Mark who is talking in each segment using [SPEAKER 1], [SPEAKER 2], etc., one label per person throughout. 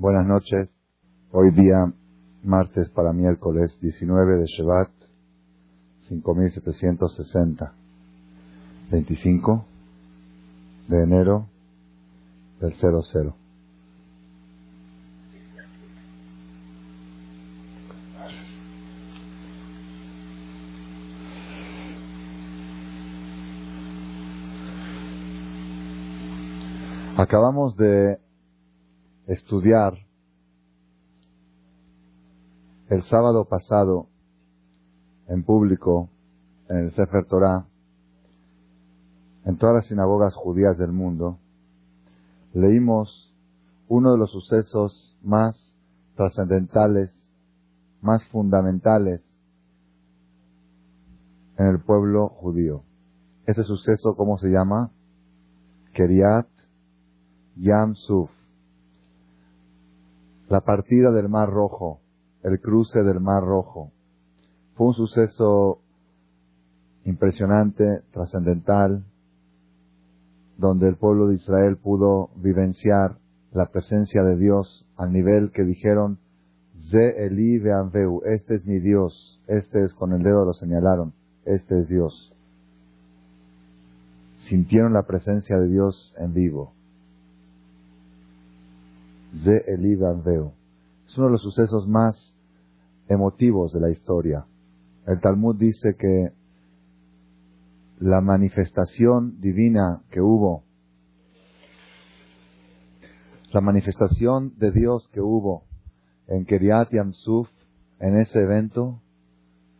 [SPEAKER 1] Buenas noches. Hoy día, martes para miércoles 19 de Shevat, 5760. 25 de enero del 00. Acabamos de estudiar el sábado pasado en público en el Sefer Torah, en todas las sinagogas judías del mundo, leímos uno de los sucesos más trascendentales, más fundamentales en el pueblo judío. Ese suceso, ¿cómo se llama? Keriat Yam Suf la partida del Mar Rojo, el cruce del Mar Rojo. Fue un suceso impresionante, trascendental, donde el pueblo de Israel pudo vivenciar la presencia de Dios al nivel que dijeron, Ze Eli Veanveu, este es mi Dios, este es, con el dedo lo señalaron, este es Dios. Sintieron la presencia de Dios en vivo de. Es uno de los sucesos más emotivos de la historia. El Talmud dice que la manifestación divina que hubo, la manifestación de Dios que hubo en Keriat Yamsuf, en ese evento,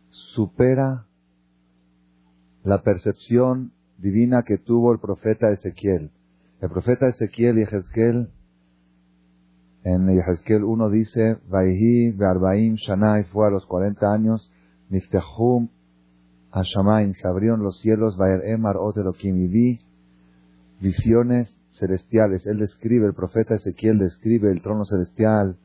[SPEAKER 1] supera la percepción divina que tuvo el profeta Ezequiel. El profeta Ezequiel y Ezequiel en Yehezkel 1 dice, Vaihi Bearbaim Shanai fue a los 40 años, Niftehum Hashamaim, se abrieron los cielos, Vaer Emar Otelokim, y vi visiones celestiales. Él describe, el profeta Ezequiel describe el trono celestial,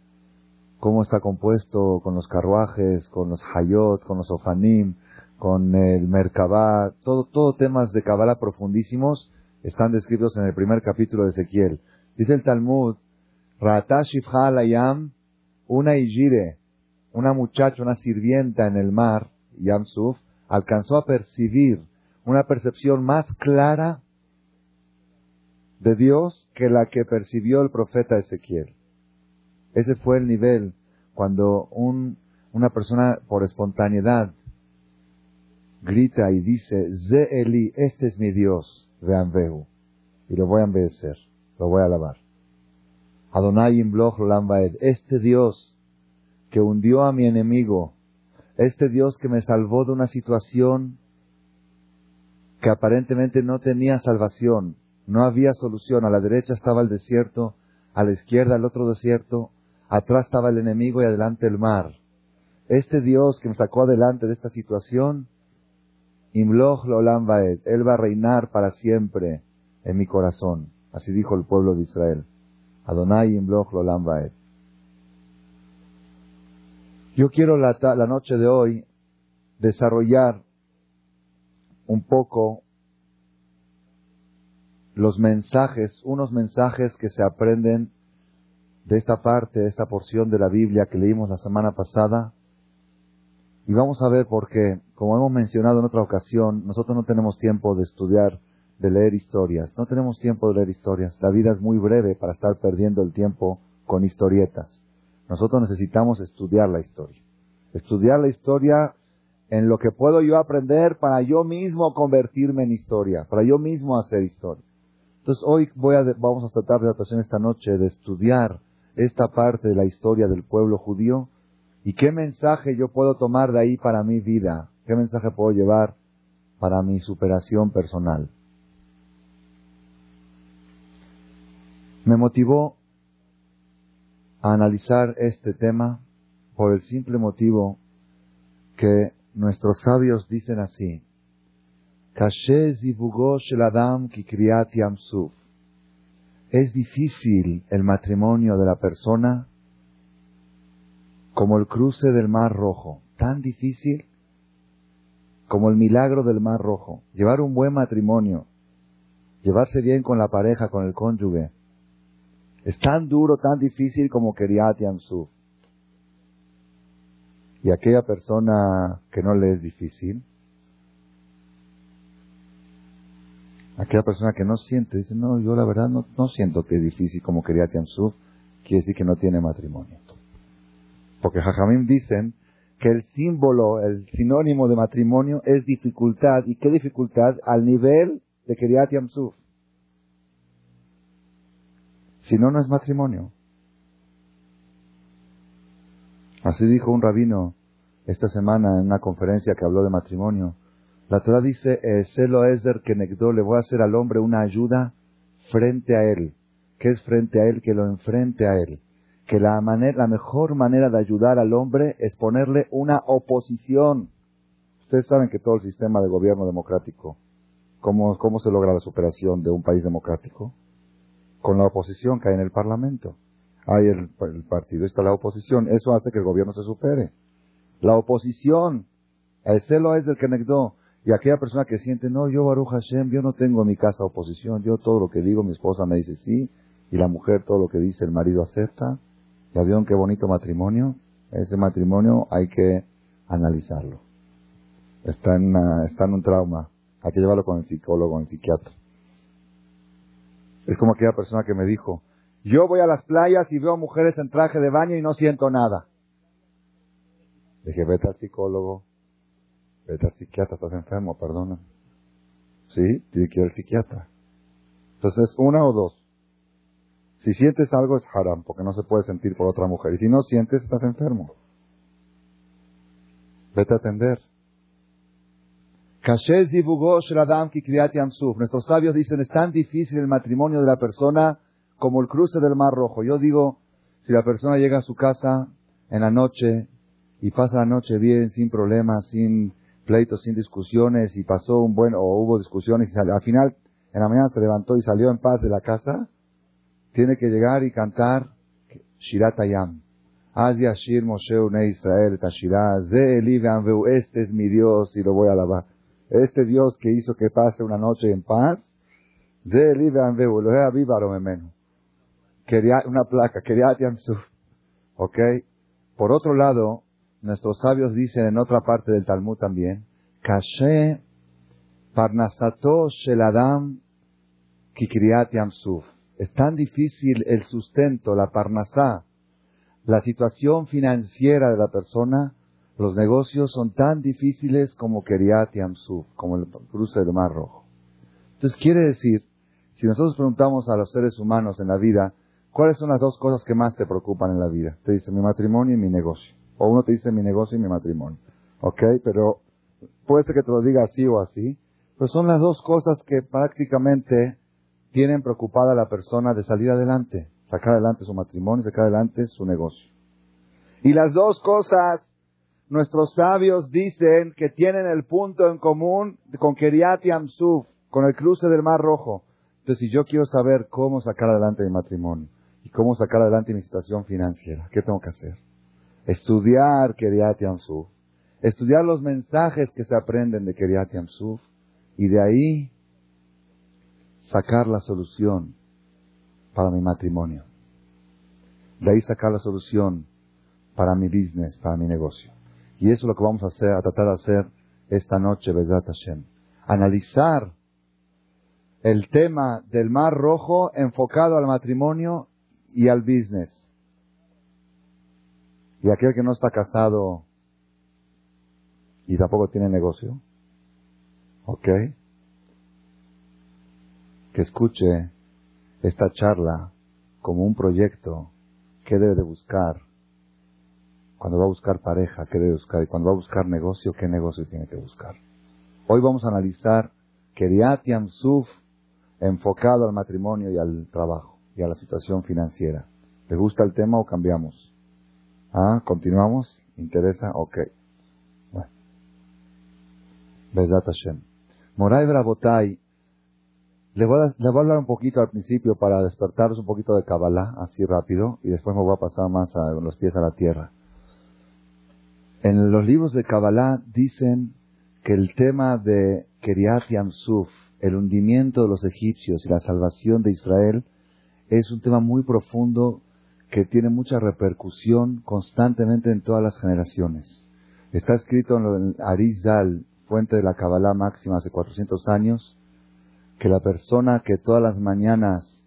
[SPEAKER 1] cómo está compuesto con los carruajes, con los hayot, con los ofanim, con el merkabah, todo, todo temas de Kabbalah profundísimos están descritos en el primer capítulo de Ezequiel. Dice el Talmud Ratashifha Alayam, una Ijire, una muchacha, una sirvienta en el mar, Yamsuf, alcanzó a percibir una percepción más clara de Dios que la que percibió el profeta Ezequiel. Ese fue el nivel cuando un, una persona por espontaneidad grita y dice, Ze Eli, este es mi Dios, vean y lo voy a obedecer, lo voy a alabar. Adonai Imbloch Lambaed, este Dios que hundió a mi enemigo, este Dios que me salvó de una situación que aparentemente no tenía salvación, no había solución, a la derecha estaba el desierto, a la izquierda el otro desierto, atrás estaba el enemigo y adelante el mar. Este Dios que me sacó adelante de esta situación, Imloch Lolam Él va a reinar para siempre en mi corazón. Así dijo el pueblo de Israel. Adonai Imloch Lolam Yo quiero la, la noche de hoy desarrollar un poco los mensajes, unos mensajes que se aprenden de esta parte, de esta porción de la Biblia que leímos la semana pasada. Y vamos a ver por qué, como hemos mencionado en otra ocasión, nosotros no tenemos tiempo de estudiar de leer historias. No tenemos tiempo de leer historias. La vida es muy breve para estar perdiendo el tiempo con historietas. Nosotros necesitamos estudiar la historia. Estudiar la historia en lo que puedo yo aprender para yo mismo convertirme en historia, para yo mismo hacer historia. Entonces hoy voy a, vamos a tratar de adaptación esta noche de estudiar esta parte de la historia del pueblo judío y qué mensaje yo puedo tomar de ahí para mi vida, qué mensaje puedo llevar para mi superación personal. Me motivó a analizar este tema por el simple motivo que nuestros sabios dicen así. Es difícil el matrimonio de la persona como el cruce del Mar Rojo. Tan difícil como el milagro del Mar Rojo. Llevar un buen matrimonio, llevarse bien con la pareja, con el cónyuge, Es tan duro, tan difícil como Keriat Yamsuf. Y aquella persona que no le es difícil, aquella persona que no siente, dice, no, yo la verdad no, siento que es difícil como Keriat Yamsuf, quiere decir que no tiene matrimonio. Porque Jajamim dicen que el símbolo, el sinónimo de matrimonio es dificultad. ¿Y qué dificultad? Al nivel de Keriat Yamsuf. Si no, no es matrimonio. Así dijo un rabino esta semana en una conferencia que habló de matrimonio. La Torah dice, Celo Ezer Kenegdo, le voy a hacer al hombre una ayuda frente a él. ¿Qué es frente a él? Que lo enfrente a él que la, la mejor manera de ayudar al hombre es ponerle una oposición. Ustedes saben que todo el sistema de gobierno democrático, ¿cómo, cómo se logra la superación de un país democrático? Con la oposición que hay en el Parlamento. Hay el, el partido, está la oposición. Eso hace que el gobierno se supere. La oposición, el celo es del que negó. Y aquella persona que siente, no, yo Baruch Hashem, yo no tengo en mi casa oposición, yo todo lo que digo, mi esposa me dice sí, y la mujer todo lo que dice, el marido acepta, ¿Ya vieron qué bonito matrimonio? Ese matrimonio hay que analizarlo. Está en, está en un trauma. Hay que llevarlo con el psicólogo, con el psiquiatra. Es como aquella persona que me dijo, yo voy a las playas y veo mujeres en traje de baño y no siento nada. Dije, vete al psicólogo, vete al psiquiatra, estás enfermo, perdona. Sí, tiene que ir al psiquiatra. Entonces, una o dos. Si sientes algo es haram, porque no se puede sentir por otra mujer. Y si no sientes, estás enfermo. Vete a atender. Nuestros sabios dicen, es tan difícil el matrimonio de la persona como el cruce del Mar Rojo. Yo digo, si la persona llega a su casa en la noche y pasa la noche bien, sin problemas, sin pleitos, sin discusiones, y pasó un buen, o hubo discusiones, y al final, en la mañana se levantó y salió en paz de la casa, tiene que llegar y cantar Shirat Ayam. Az Yashir Moshe Une Israel Tashirah, Ze este es mi Dios y lo voy a alabar. Este Dios que hizo que pase una noche en paz, Aviv Memenu. Una placa, Yamsuf. ¿Ok? Por otro lado, nuestros sabios dicen en otra parte del Talmud también, Kashe Parnasato Sheladam Kikriat Yamsuf. Es tan difícil el sustento, la parnasá, la situación financiera de la persona, los negocios son tan difíciles como Keriat y Amsuf, como el cruce del Mar Rojo. Entonces quiere decir, si nosotros preguntamos a los seres humanos en la vida, ¿cuáles son las dos cosas que más te preocupan en la vida? Te dice mi matrimonio y mi negocio. O uno te dice mi negocio y mi matrimonio. ¿Ok? Pero puede ser que te lo diga así o así. Pero son las dos cosas que prácticamente tienen preocupada a la persona de salir adelante, sacar adelante su matrimonio, sacar adelante su negocio. Y las dos cosas, nuestros sabios dicen que tienen el punto en común con Keriat y Amsuf, con el cruce del Mar Rojo. Entonces, si yo quiero saber cómo sacar adelante mi matrimonio y cómo sacar adelante mi situación financiera, ¿qué tengo que hacer? Estudiar Keriat y Amsuf, estudiar los mensajes que se aprenden de Keriat y Amsuf, y de ahí sacar la solución para mi matrimonio. De ahí sacar la solución para mi business, para mi negocio. Y eso es lo que vamos a hacer, a tratar de hacer esta noche, Bezat Hashem. Analizar el tema del mar rojo enfocado al matrimonio y al business. Y aquel que no está casado y tampoco tiene negocio. ¿Ok? que escuche esta charla como un proyecto que debe de buscar cuando va a buscar pareja, qué debe buscar, y cuando va a buscar negocio, qué negocio tiene que buscar. Hoy vamos a analizar Keriat Suf enfocado al matrimonio y al trabajo y a la situación financiera. ¿Le gusta el tema o cambiamos? ¿Ah? ¿Continuamos? ¿Interesa? Ok. Bueno. Bezat Hashem. Moray Brabotay le voy, a, hablar un poquito al principio para despertaros un poquito de Kabbalah, así rápido, y después me voy a pasar más a los pies a la tierra. En los libros de Kabbalah dicen que el tema de Keriat Yamsuf, el hundimiento de los egipcios y la salvación de Israel, es un tema muy profundo que tiene mucha repercusión constantemente en todas las generaciones. Está escrito en Arizal, fuente de la Kabbalah máxima hace 400 años, que la persona que todas las mañanas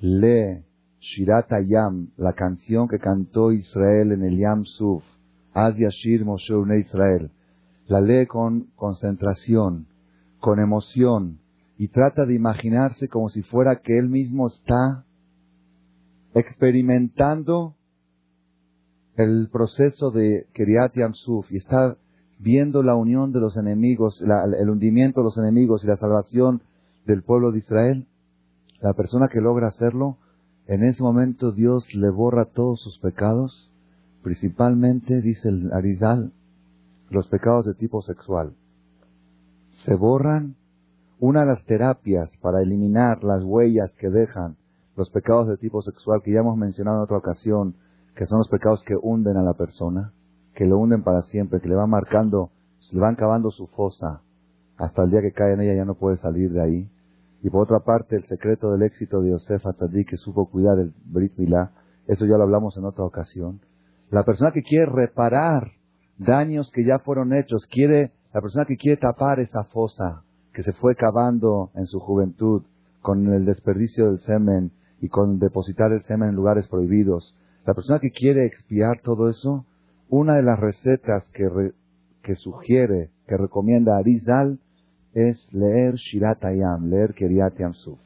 [SPEAKER 1] lee Shirat Yam, la canción que cantó Israel en el Yam Suf, Az Yashir Moshe Israel, la lee con concentración, con emoción, y trata de imaginarse como si fuera que él mismo está experimentando el proceso de Kiryat Yamsuf y está viendo la unión de los enemigos, el hundimiento de los enemigos y la salvación del pueblo de Israel, la persona que logra hacerlo, en ese momento Dios le borra todos sus pecados, principalmente, dice el Arizal, los pecados de tipo sexual. Se borran una de las terapias para eliminar las huellas que dejan los pecados de tipo sexual que ya hemos mencionado en otra ocasión, que son los pecados que hunden a la persona, que lo hunden para siempre, que le van marcando, le van cavando su fosa, hasta el día que cae en ella ya no puede salir de ahí. Y por otra parte, el secreto del éxito de Yosef Atzadik, que supo cuidar el Brit Milá, eso ya lo hablamos en otra ocasión. La persona que quiere reparar daños que ya fueron hechos, quiere, la persona que quiere tapar esa fosa que se fue cavando en su juventud con el desperdicio del semen y con depositar el semen en lugares prohibidos, la persona que quiere expiar todo eso, una de las recetas que, sugiere, que recomienda Arizal, es leer Shirat Ayam, leer Keriat Yamsuf.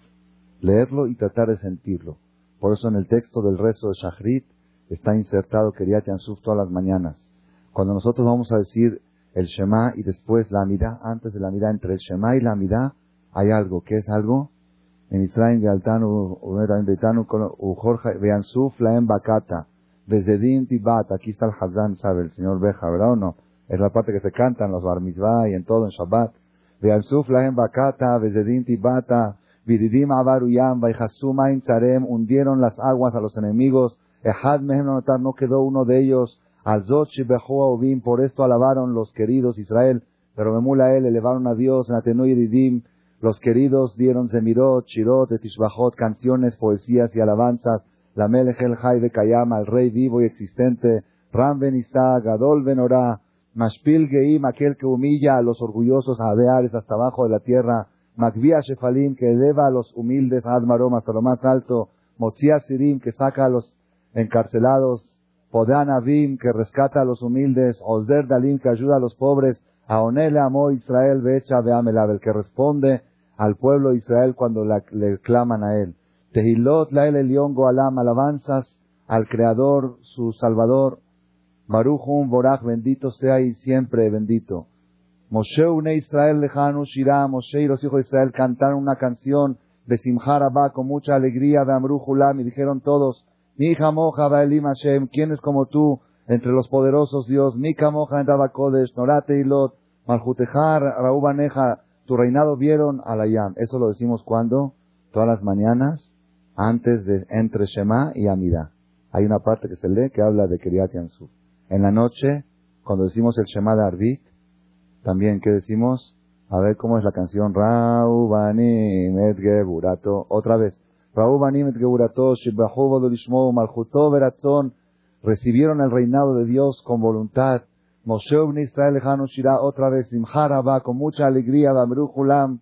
[SPEAKER 1] Leerlo y tratar de sentirlo. Por eso en el texto del rezo de Shachrit está insertado Keriat Yamsuf todas las mañanas. Cuando nosotros vamos a decir el Shema y después la Amida, antes de la Amida, entre el Shema y la Amida, hay algo. ¿Qué es algo? En Israel, Galtanu, Jorge, Beansuf, Laem Bakata, Bezedim Tibat, aquí está el Hazán, sabe, el señor Beja, ¿verdad o no? Es la parte que se canta en los Bar Mitzvah y en todo, en Shabbat. Beansuf, Laem Bakata, Bezedim Tibata, Vididim Abaruyam, Baihasuma Intzarem, hundieron las aguas a los enemigos, no quedó uno de ellos, Alzot Ovim, por esto alabaron los queridos Israel, pero Memula él elevaron a Dios, Didim, los queridos dieron Zemirot, Shirot, Etishbachot, canciones, poesías y alabanzas, la Melech el de Kayama, el rey vivo y existente, Ram Ben Isa, Gadol Ben Orá, Mashpil Geim, aquel que humilla a los orgullosos Adeares hasta abajo de la tierra, Magvia Shefalim, que eleva a los humildes Admarom hasta lo más alto, Motzia Sirim, que saca a los encarcelados Podan Avim, que rescata a los humildes, Osder Dalim, que ayuda a los pobres, Aonele Amo Israel, Becha Beamelav, el que responde al pueblo de Israel cuando le claman a él. Tehilot Lael Elion Goalam, alabanzas al Creador, su Salvador. Baruchum Borach, bendito sea y siempre bendito. Moshe une Israel lejano Shirah, Moshe y los hijos de Israel cantaron una canción de Simhar con mucha alegría de Amrujulam y dijeron todos, mi moja Baelim Hashem, ¿quién es como tú entre los poderosos Dios? Mi moja en Kodesh, Norate Ilot, Maljutejar, Raubaneja, tu reinado vieron Alayam. Eso lo decimos cuando? Todas las mañanas, antes de entre Shema y Amida. Hay una parte que se lee que habla de Yamsuf. En la noche, cuando decimos el Shema de Arbit, también, ¿qué decimos? A ver cómo es la canción. Raubanim Edge Burato. Otra vez recibieron el reinado de Dios con voluntad. Moshe Israel lejano Shirah otra vez Simharaba con mucha alegría Bamrujulam.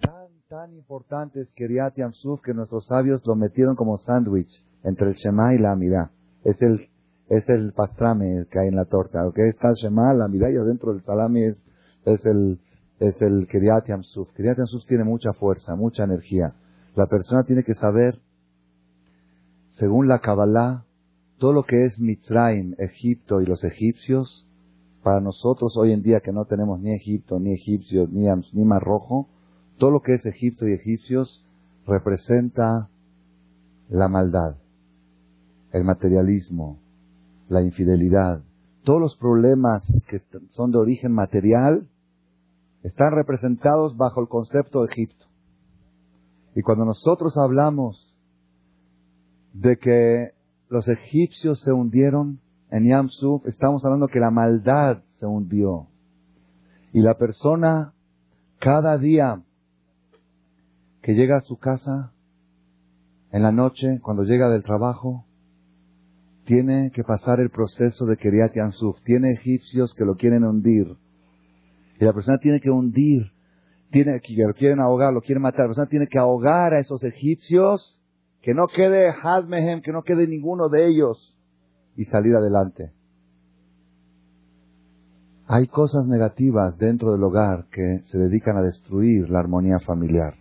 [SPEAKER 1] Tan, tan importante es Kiryat Yamsuf que nuestros sabios lo metieron como sándwich entre el Shema y la Amida. Es el, es el pastrame que hay en la torta. ¿ok? Está el Shema, la Amida y adentro del salami es, es el, es el Kiryat Yamsuf. Kiryat Yamsuf tiene mucha fuerza, mucha energía. La persona tiene que saber, según la Kabbalah, todo lo que es Mitzrayim, Egipto y los egipcios, para nosotros hoy en día que no tenemos ni Egipto, ni egipcios, ni, ni Mar Rojo, todo lo que es Egipto y egipcios representa la maldad, el materialismo, la infidelidad. Todos los problemas que son de origen material están representados bajo el concepto de Egipto. Y cuando nosotros hablamos de que los egipcios se hundieron en Yamsuf, estamos hablando que la maldad se hundió. Y la persona, cada día que llega a su casa, en la noche, cuando llega del trabajo, tiene que pasar el proceso de Keriat Yansuf. Tiene egipcios que lo quieren hundir. Y la persona tiene que hundir, tiene que lo quieren ahogar, lo quieren matar. La persona tiene que ahogar a esos egipcios, que no quede Hadmehem, que no quede ninguno de ellos, y salir adelante. Hay cosas negativas dentro del hogar que se dedican a destruir la armonía familiar,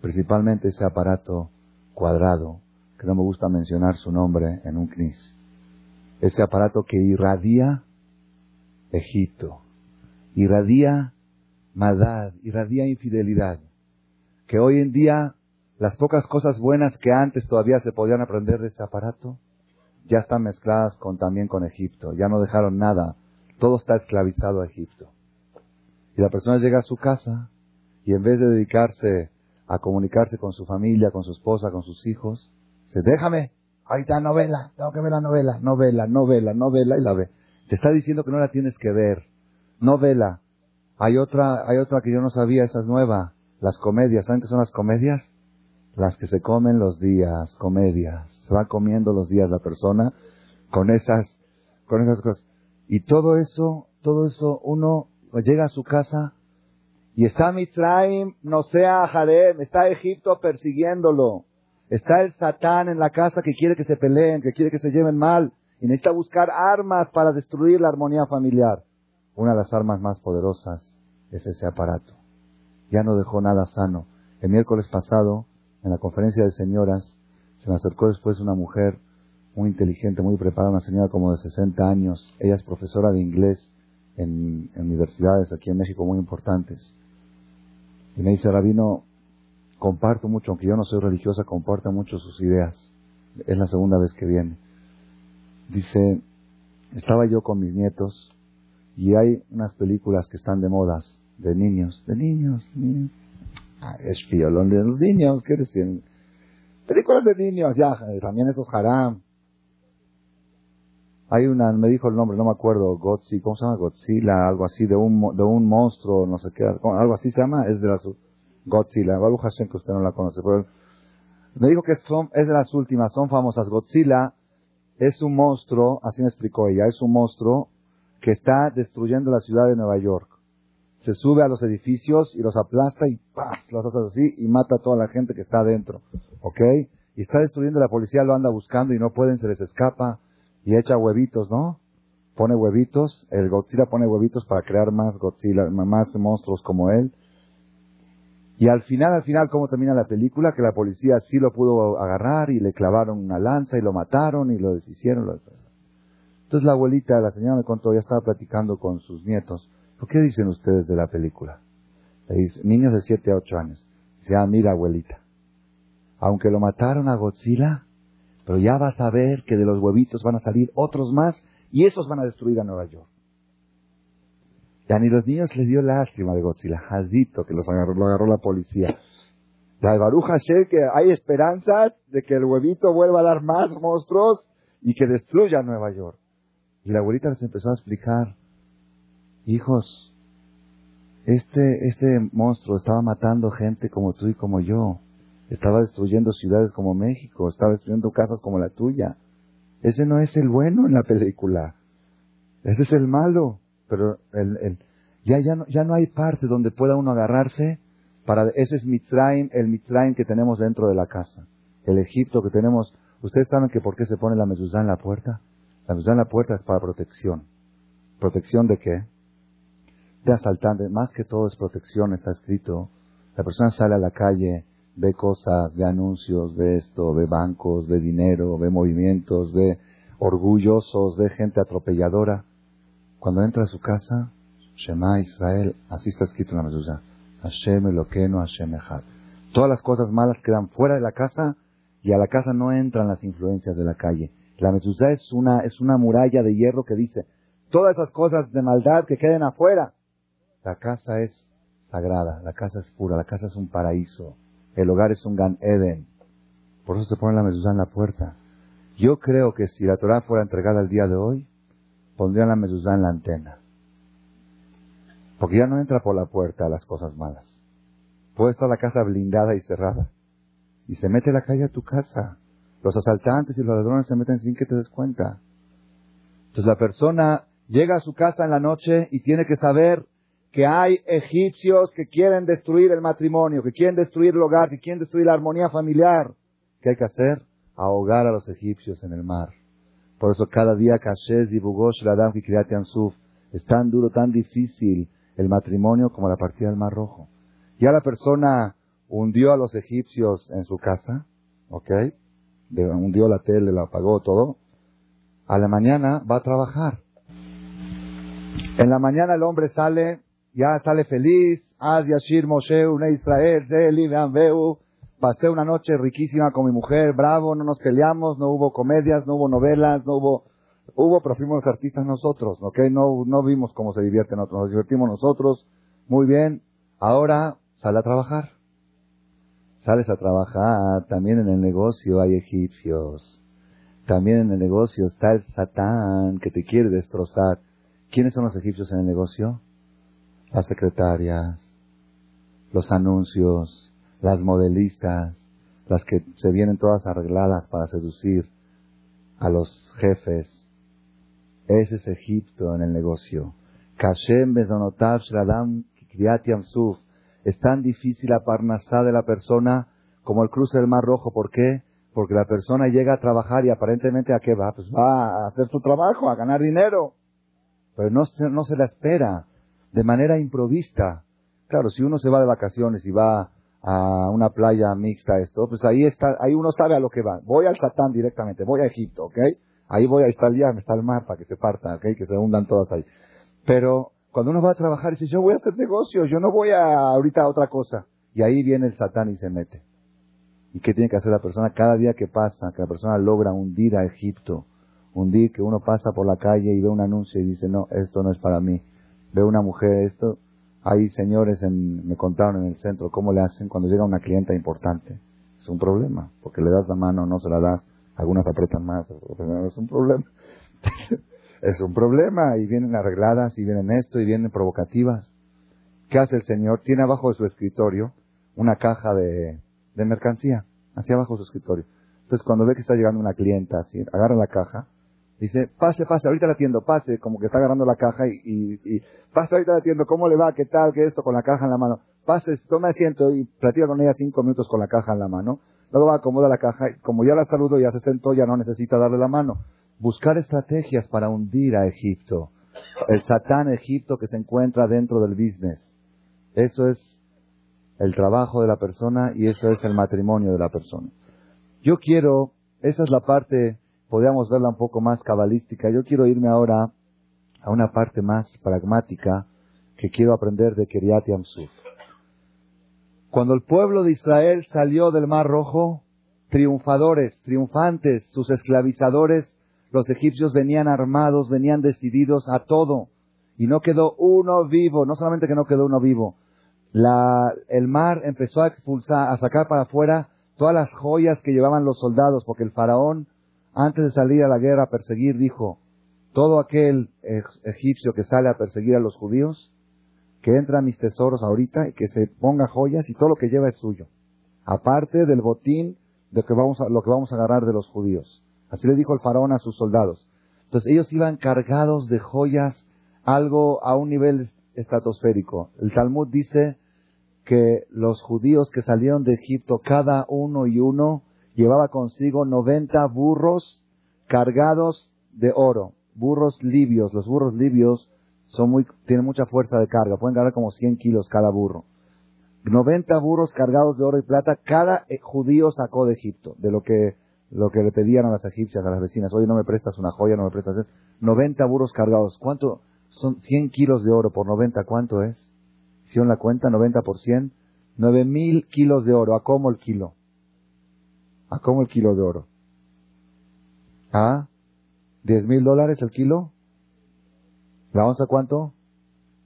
[SPEAKER 1] principalmente ese aparato cuadrado, que no me gusta mencionar su nombre en un knis. Ese aparato que irradia Egipto, irradia maldad, irradia infidelidad. Que hoy en día las pocas cosas buenas que antes todavía se podían aprender de ese aparato, ya están mezcladas con, también con Egipto. Ya no dejaron nada. Todo está esclavizado a Egipto. Y la persona llega a su casa y en vez de dedicarse a comunicarse con su familia, con su esposa, con sus hijos, se déjame, ahorita novela, tengo que ver la novela, novela, novela, novela, y la ve. Te está diciendo que no la tienes que ver. Novela. Hay otra, hay otra que yo no sabía, esa es nueva. Las comedias. ¿Saben qué son las comedias? Las que se comen los días, comedias. Se va comiendo los días la persona con esas, con esas cosas. Y todo eso, todo eso, uno llega a su casa y está Mitzrayim, no sea Jarem, está Egipto persiguiéndolo. Está el Satán en la casa que quiere que se peleen, que quiere que se lleven mal. Y necesita buscar armas para destruir la armonía familiar. Una de las armas más poderosas es ese aparato. Ya no dejó nada sano. El miércoles pasado, en la conferencia de señoras, se me acercó después una mujer muy inteligente, muy preparada, una señora como de 60 años. Ella es profesora de inglés en universidades aquí en México muy importantes. Y me dice, Rabino, comparto mucho, aunque yo no soy religiosa, comparto mucho sus ideas. Es la segunda vez que viene. Dice, estaba yo con mis nietos y hay unas películas que están de modas, de niños, de niños, de niños. Ah, es fiolón de los niños, ¿qué les tienen? Películas de niños, ya, también esos haram. Hay una, me dijo el nombre, no me acuerdo, Godzilla, ¿cómo se llama? Godzilla, algo así, de un, de un monstruo, no sé qué, algo así se llama, es de las, Godzilla, Baruch Hashem que usted no la conoce, pero me dijo que son, es de las últimas, son famosas. Godzilla es un monstruo, así me explicó ella, es un monstruo que está destruyendo la ciudad de Nueva York. Se sube a los edificios y los aplasta y ¡pah! los hace así y mata a toda la gente que está adentro. ¿Ok? Y está destruyendo, la policía lo anda buscando y no pueden, se les escapa y echa huevitos, ¿no? Pone huevitos, el Godzilla pone huevitos para crear más Godzilla, más monstruos como él. Y al final, al final, ¿cómo termina la película? Que la policía sí lo pudo agarrar y le clavaron una lanza y lo mataron y lo deshicieron. Entonces la abuelita, la señora me contó, ya estaba platicando con sus nietos. ¿Por qué dicen ustedes de la película? Le dice, niños de 7 a 8 años. Dice, ah, mira abuelita, aunque lo mataron a Godzilla, pero ya vas a ver que de los huevitos van a salir otros más y esos van a destruir a Nueva York. Ya ni los niños les dio lástima de Godzilla, Jazito, que los agarró, lo agarró la policía. Ya Baruch Hashem que hay esperanzas de que el huevito vuelva a dar más monstruos y que destruya Nueva York. Y la abuelita les empezó a explicar, hijos, este, este monstruo estaba matando gente como tú y como yo. Estaba destruyendo ciudades como México, estaba destruyendo casas como la tuya. Ese no es el bueno en la película. Ese es el malo. Pero el, el, ya, ya, no, ya no hay parte donde pueda uno agarrarse para... Ese es Mitzrayim, el Mitzrayim que tenemos dentro de la casa. El Egipto que tenemos... ¿Ustedes saben que por qué se pone la mezuzá en la puerta? La mezuzá en la puerta es para protección. ¿Protección de qué? De asaltantes. Más que todo es protección, está escrito. La persona sale a la calle ve cosas, ve anuncios, ve esto, ve bancos, ve dinero, ve movimientos, ve orgullosos, ve gente atropelladora. Cuando entra a su casa, Shema Israel, así está escrito en la mezuzá, Hashem Eloqueno Hashem Echad. Todas las cosas malas quedan fuera de la casa y a la casa no entran las influencias de la calle. La mezuzá es una, es una muralla de hierro que dice, todas esas cosas de maldad que queden afuera. La casa es sagrada, la casa es pura, la casa es un paraíso. El hogar es un Gan Eden. Por eso se pone la mezuzá en la puerta. Yo creo que si la Torah fuera entregada el día de hoy, pondrían la mezuzá en la antena. Porque ya no entra por la puerta las cosas malas. Puede estar la casa blindada y cerrada. y se mete la calle a tu casa. Los asaltantes y los ladrones se meten sin que te des cuenta. Entonces la persona llega a su casa en la noche y tiene que saber que hay egipcios que quieren destruir el matrimonio, que quieren destruir el hogar, que quieren destruir la armonía familiar. ¿Qué hay que hacer? Ahogar a los egipcios en el mar. Por eso cada día Kashez y Bugosh Radam Ansuf es tan duro, tan difícil el matrimonio como la partida del Mar Rojo. Ya la persona hundió a los egipcios en su casa, ¿ok? Hundió la tele, la apagó todo. A la mañana va a trabajar. En la mañana el hombre sale, ya sale feliz. Pasé una noche riquísima con mi mujer, bravo, no nos peleamos, no hubo comedias, no hubo novelas, no hubo, hubo, pero fuimos artistas nosotros, ¿ok? No, no vimos cómo se divierten otros, nos divertimos nosotros, muy bien. Ahora sale a trabajar. Sales a trabajar, también en el negocio hay egipcios. También en el negocio está el Satán que te quiere destrozar. ¿Quiénes son los egipcios en el negocio? Las secretarias, los anuncios, las modelistas, las que se vienen todas arregladas para seducir a los jefes. Ese es Egipto en el negocio. Kashem bezonotav shradam suf. Es tan difícil la parnasá de la persona como el cruce del Mar Rojo. ¿Por qué? Porque la persona llega a trabajar y aparentemente a qué va? Pues va a hacer su trabajo, a ganar dinero. Pero no se, no se la espera de manera improvista. Claro, si uno se va de vacaciones y va a una playa mixta esto, pues ahí está, ahí uno sabe a lo que va. Voy al Satán directamente, voy a Egipto, ¿ok? Ahí voy, está el me está el mar para que se parta, ¿ok? Que se hundan todas ahí. Pero cuando uno va a trabajar dice, yo voy a hacer negocios, yo no voy a ahorita a otra cosa. Y ahí viene el Satán y se mete. ¿Y qué tiene que hacer la persona cada día que pasa? Que la persona logra hundir a Egipto. Hundir que uno pasa por la calle y ve un anuncio y dice, no, esto no es para mí. Ve una mujer, esto. Hay señores, en, me contaron en el centro, cómo le hacen cuando llega una clienta importante. Es un problema, porque le das la mano, no se la das. Algunas apretan más, es un problema. es un problema y vienen arregladas y vienen esto y vienen provocativas. ¿Qué hace el Señor? Tiene abajo de su escritorio una caja de, de mercancía, hacia abajo de su escritorio. Entonces cuando ve que está llegando una clienta, así, agarra la caja, dice, pase, pase, ahorita la atiendo, pase, como que está agarrando la caja y, y, y pase, ahorita la atiendo, ¿cómo le va? ¿Qué tal? ¿Qué esto? Con la caja en la mano. Pase, tome asiento y platica con ella cinco minutos con la caja en la mano. Luego va, acomoda la caja y como ya la saludo, ya se sentó, ya no necesita darle la mano buscar estrategias para hundir a Egipto. El Satán Egipto que se encuentra dentro del business. Eso es el trabajo de la persona y eso es el matrimonio de la persona. Yo quiero, esa es la parte, podríamos verla un poco más cabalística. Yo quiero irme ahora a una parte más pragmática que quiero aprender de Keriat Yamsuf. Cuando el pueblo de Israel salió del Mar Rojo, triunfadores, triunfantes, sus esclavizadores los egipcios venían armados, venían decididos a todo. Y no quedó uno vivo. No solamente que no quedó uno vivo. La, el mar empezó a expulsar, a sacar para afuera todas las joyas que llevaban los soldados, porque el faraón, antes de salir a la guerra a perseguir, dijo, todo aquel egipcio que sale a perseguir a los judíos, que entra a mis tesoros ahorita y que se ponga joyas y todo lo que lleva es suyo. Aparte del botín de que vamos a, lo que vamos a agarrar de los judíos. Así le dijo el faraón a sus soldados. Entonces ellos iban cargados de joyas, algo a un nivel estratosférico. El Talmud dice que los judíos que salieron de Egipto, cada uno y uno, llevaba consigo 90 burros cargados de oro, burros libios. Los burros libios son muy, tienen mucha fuerza de carga, pueden cargar como 100 kilos cada burro. 90 burros cargados de oro y plata, cada eh, judío sacó de Egipto, de lo que lo que le pedían a las egipcias, a las vecinas, oye, no me prestas una joya, no me prestas esto. 90 burros cargados. ¿Cuánto? Son 100 kilos de oro por 90, ¿cuánto es? Hicieron la cuenta, 90 por 100. 9 mil kilos de oro. ¿A cómo el kilo? ¿A cómo el kilo de oro? ¿A? ¿10 mil dólares el kilo? ¿La onza cuánto?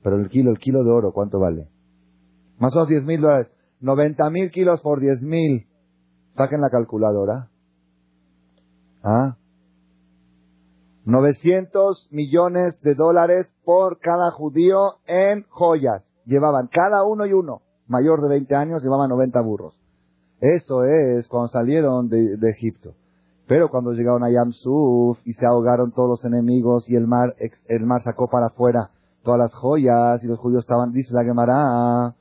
[SPEAKER 1] Pero el kilo, el kilo de oro, ¿cuánto vale? Más o menos 10 mil dólares. 90 mil kilos por 10 mil. Saquen la calculadora. ¿Ah? 900 millones de dólares por cada judío en joyas. Llevaban cada uno y uno, mayor de 20 años, llevaban 90 burros. Eso es cuando salieron de, Egipto. Pero cuando llegaron a Yamsuf y se ahogaron todos los enemigos y el mar, el mar sacó para afuera todas las joyas y los judíos estaban, dice la Gemara,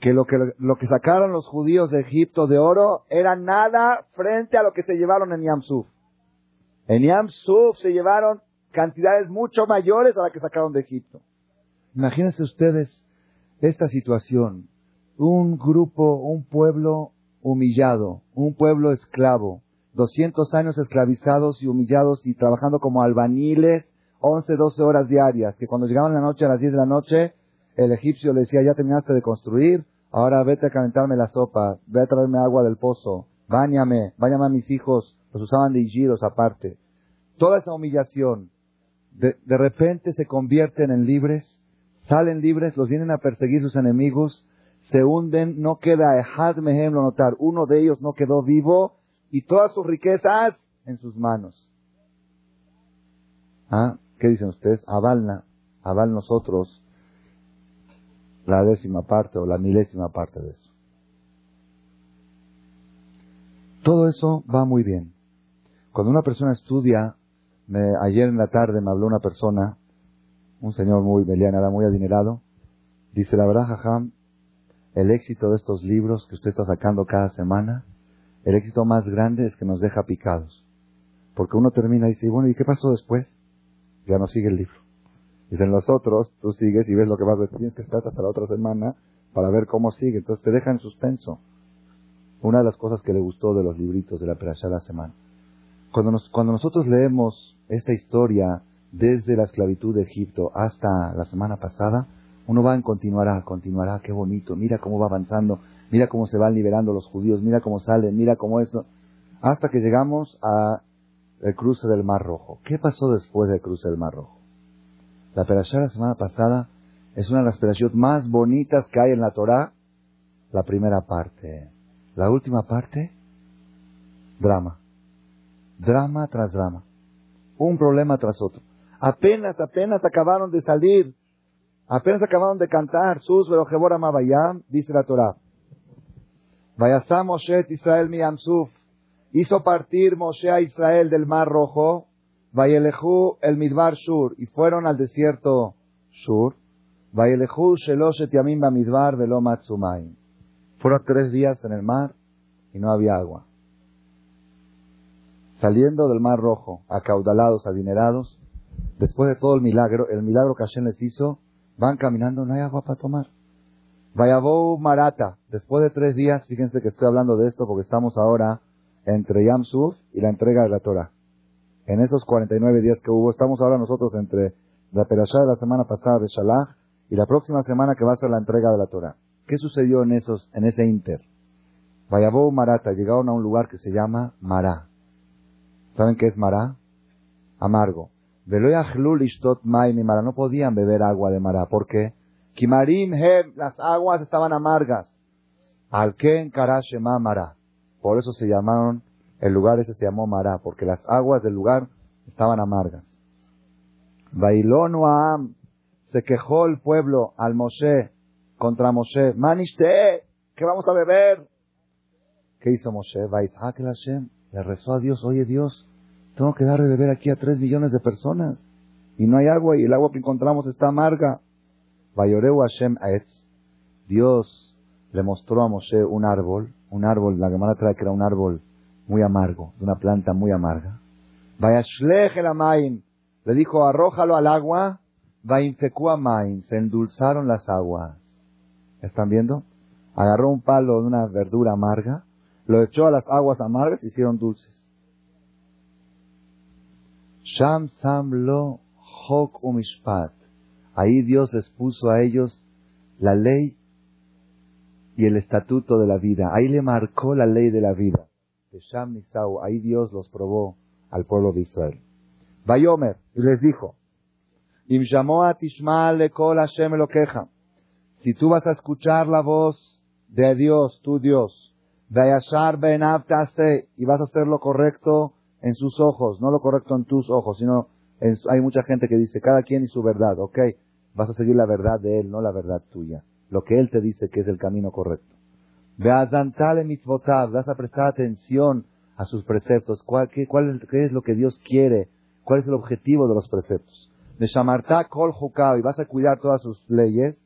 [SPEAKER 1] que lo que, lo que sacaron los judíos de Egipto de oro era nada frente a lo que se llevaron en Yamsuf. En Yamsuf se llevaron cantidades mucho mayores a las que sacaron de Egipto. Imagínense ustedes esta situación. Un grupo, un pueblo humillado, un pueblo esclavo, 200 años esclavizados y humillados y trabajando como albaniles 11, 12 horas diarias, que cuando llegaban la noche a las 10 de la noche, el egipcio le decía, ya terminaste de construir, ahora vete a calentarme la sopa, ve a traerme agua del pozo, báñame, báñame a mis hijos, los usaban de higiros aparte. Toda esa humillación, de, de repente se convierten en libres, salen libres, los vienen a perseguir sus enemigos, se hunden, no queda Ehad Mehem notar, uno de ellos no quedó vivo y todas sus riquezas en sus manos. ¿Ah? ¿Qué dicen ustedes? Avalna, aval nosotros la décima parte o la milésima parte de eso. Todo eso va muy bien. Cuando una persona estudia, me, ayer en la tarde me habló una persona, un señor muy meliana, muy adinerado, dice, la verdad, Jajam, el éxito de estos libros que usted está sacando cada semana, el éxito más grande es que nos deja picados. Porque uno termina y dice, bueno, ¿y qué pasó después? Ya no sigue el libro. Dicen los otros, tú sigues y ves lo que vas tienes que esperar hasta la otra semana para ver cómo sigue. Entonces te deja en suspenso. Una de las cosas que le gustó de los libritos de la Perashá de la semana. Cuando, cuando nosotros leemos esta historia desde la esclavitud de Egipto hasta la semana pasada, uno va en continuará, continuará, qué bonito, mira cómo va avanzando, mira cómo se van liberando los judíos, mira cómo salen, mira cómo esto, hasta que llegamos a el cruce del Mar Rojo. ¿Qué pasó después del cruce del Mar Rojo? La perashá la semana pasada es una de las perashot más bonitas que hay en la Torá. La primera parte. La última parte, drama. Drama tras drama. Un problema tras otro. Apenas, apenas acabaron de salir Apenas acabaron de cantar, Sus Velojebora Mabayam, dice la Torah. Vayasá Moshe Israel Miamsuf. Hizo partir Moshe a Israel del Mar Rojo. Vayelehu el Midbar Shur. Y fueron al desierto Shur. Vayelehu Sheloshet Yamim Midbar Velo Fueron tres días en el mar y no había agua. Saliendo del Mar Rojo, acaudalados, adinerados, después de todo el milagro, el milagro que Hashem les hizo, Van caminando, no hay agua para tomar. Vayabou Marata, después de tres días, fíjense que estoy hablando de esto porque estamos ahora entre Yamsuf y la entrega de la Torah. En esos 49 días que hubo, estamos ahora nosotros entre la perashá de la semana pasada de Shalach y la próxima semana que va a ser la entrega de la Torah. ¿Qué sucedió en esos, en ese inter? Vayabou Marata, llegaron a un lugar que se llama Mará. ¿Saben qué es Mará? Amargo no podían beber agua de Mará. ¿Por qué? Kimarim las aguas estaban amargas. Alken Karashema Mará. Por eso se llamaron, el lugar ese se llamó Mará, porque las aguas del lugar estaban amargas. Bailonu Am, se quejó el pueblo al Moshe, contra Moshe, Manishte, ¿qué vamos a beber? ¿Qué hizo Moshe? le rezó a Dios, oye Dios, tengo que dar de beber aquí a tres millones de personas. Y no hay agua y el agua que encontramos está amarga. Vayoreu Hashem Dios le mostró a Moshe un árbol, un árbol, la Gemara trae que era un árbol muy amargo, de una planta muy amarga. Vayashlech el amaim, le dijo arrójalo al agua, vainfeku amaim, se endulzaron las aguas. ¿Están viendo? Agarró un palo de una verdura amarga, lo echó a las aguas amargas y hicieron dulces. Sham Samlo Hok Umishpat. Ahí Dios les puso a ellos la ley y el estatuto de la vida. Ahí le marcó la ley de la vida. Sham Nisau. Ahí Dios los probó al pueblo de Israel. Y les dijo, Hashem. Si tú vas a escuchar la voz de Dios, tu Dios, Vayashar y vas a hacer lo correcto en sus ojos, no lo correcto en tus ojos, sino hay mucha gente que dice, cada quien y su verdad, ok, vas a seguir la verdad de él, no la verdad tuya, lo que él te dice que es el camino correcto. Vas a prestar atención a sus preceptos. ¿Cuál, qué, cuál, ¿Qué es lo que Dios quiere? ¿Cuál es el objetivo de los preceptos? De Shamarta kol y vas a cuidar todas sus leyes.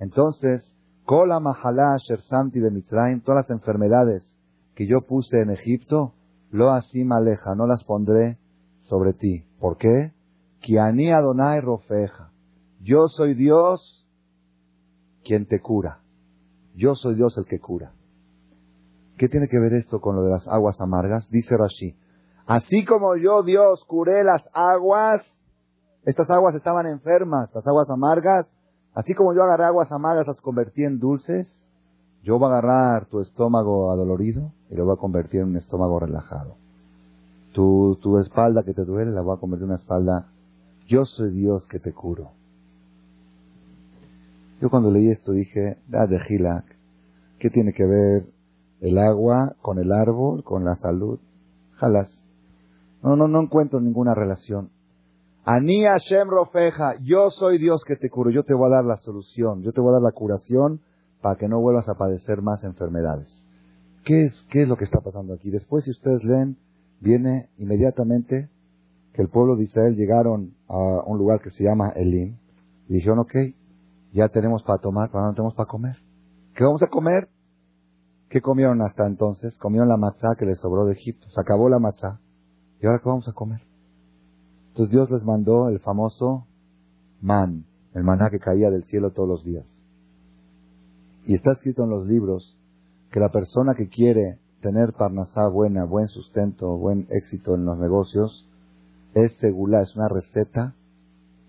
[SPEAKER 1] Entonces, kol mahalá shersanti de Mitraim, todas las enfermedades que yo puse en Egipto, lo así aleja, no las pondré sobre ti. ¿Por qué? Kiani Adonai rofeja. Yo soy Dios quien te cura. Yo soy Dios el que cura. ¿Qué tiene que ver esto con lo de las aguas amargas? Dice Rashi. Así como yo, Dios, curé las aguas, estas aguas estaban enfermas, las aguas amargas, así como yo agarré aguas amargas, las convertí en dulces, yo voy a agarrar tu estómago adolorido y lo voy a convertir en un estómago relajado. Tu, tu espalda que te duele la voy a convertir en una espalda. Yo soy Dios que te curo. Yo cuando leí esto dije, da de Gilak, ¿qué tiene que ver el agua con el árbol, con la salud? Jalas. No, no, no encuentro ninguna relación. Ani Hashem Rofeja, yo soy Dios que te curo, yo te voy a dar la solución, yo te voy a dar la curación para que no vuelvas a padecer más enfermedades. ¿Qué es, qué es lo que está pasando aquí? Después, si ustedes leen, viene inmediatamente que el pueblo de Israel llegaron a un lugar que se llama Elim y dijeron, ok, ya tenemos para tomar, pero no tenemos para comer. ¿Qué vamos a comer? ¿Qué comieron hasta entonces? Comieron la matzá que les sobró de Egipto. Se acabó la matzá. ¿Y ahora qué vamos a comer? Entonces Dios les mandó el famoso man, el maná que caía del cielo todos los días. Y está escrito en los libros que la persona que quiere tener parnasá buena, buen sustento, buen éxito en los negocios, es segula, es una receta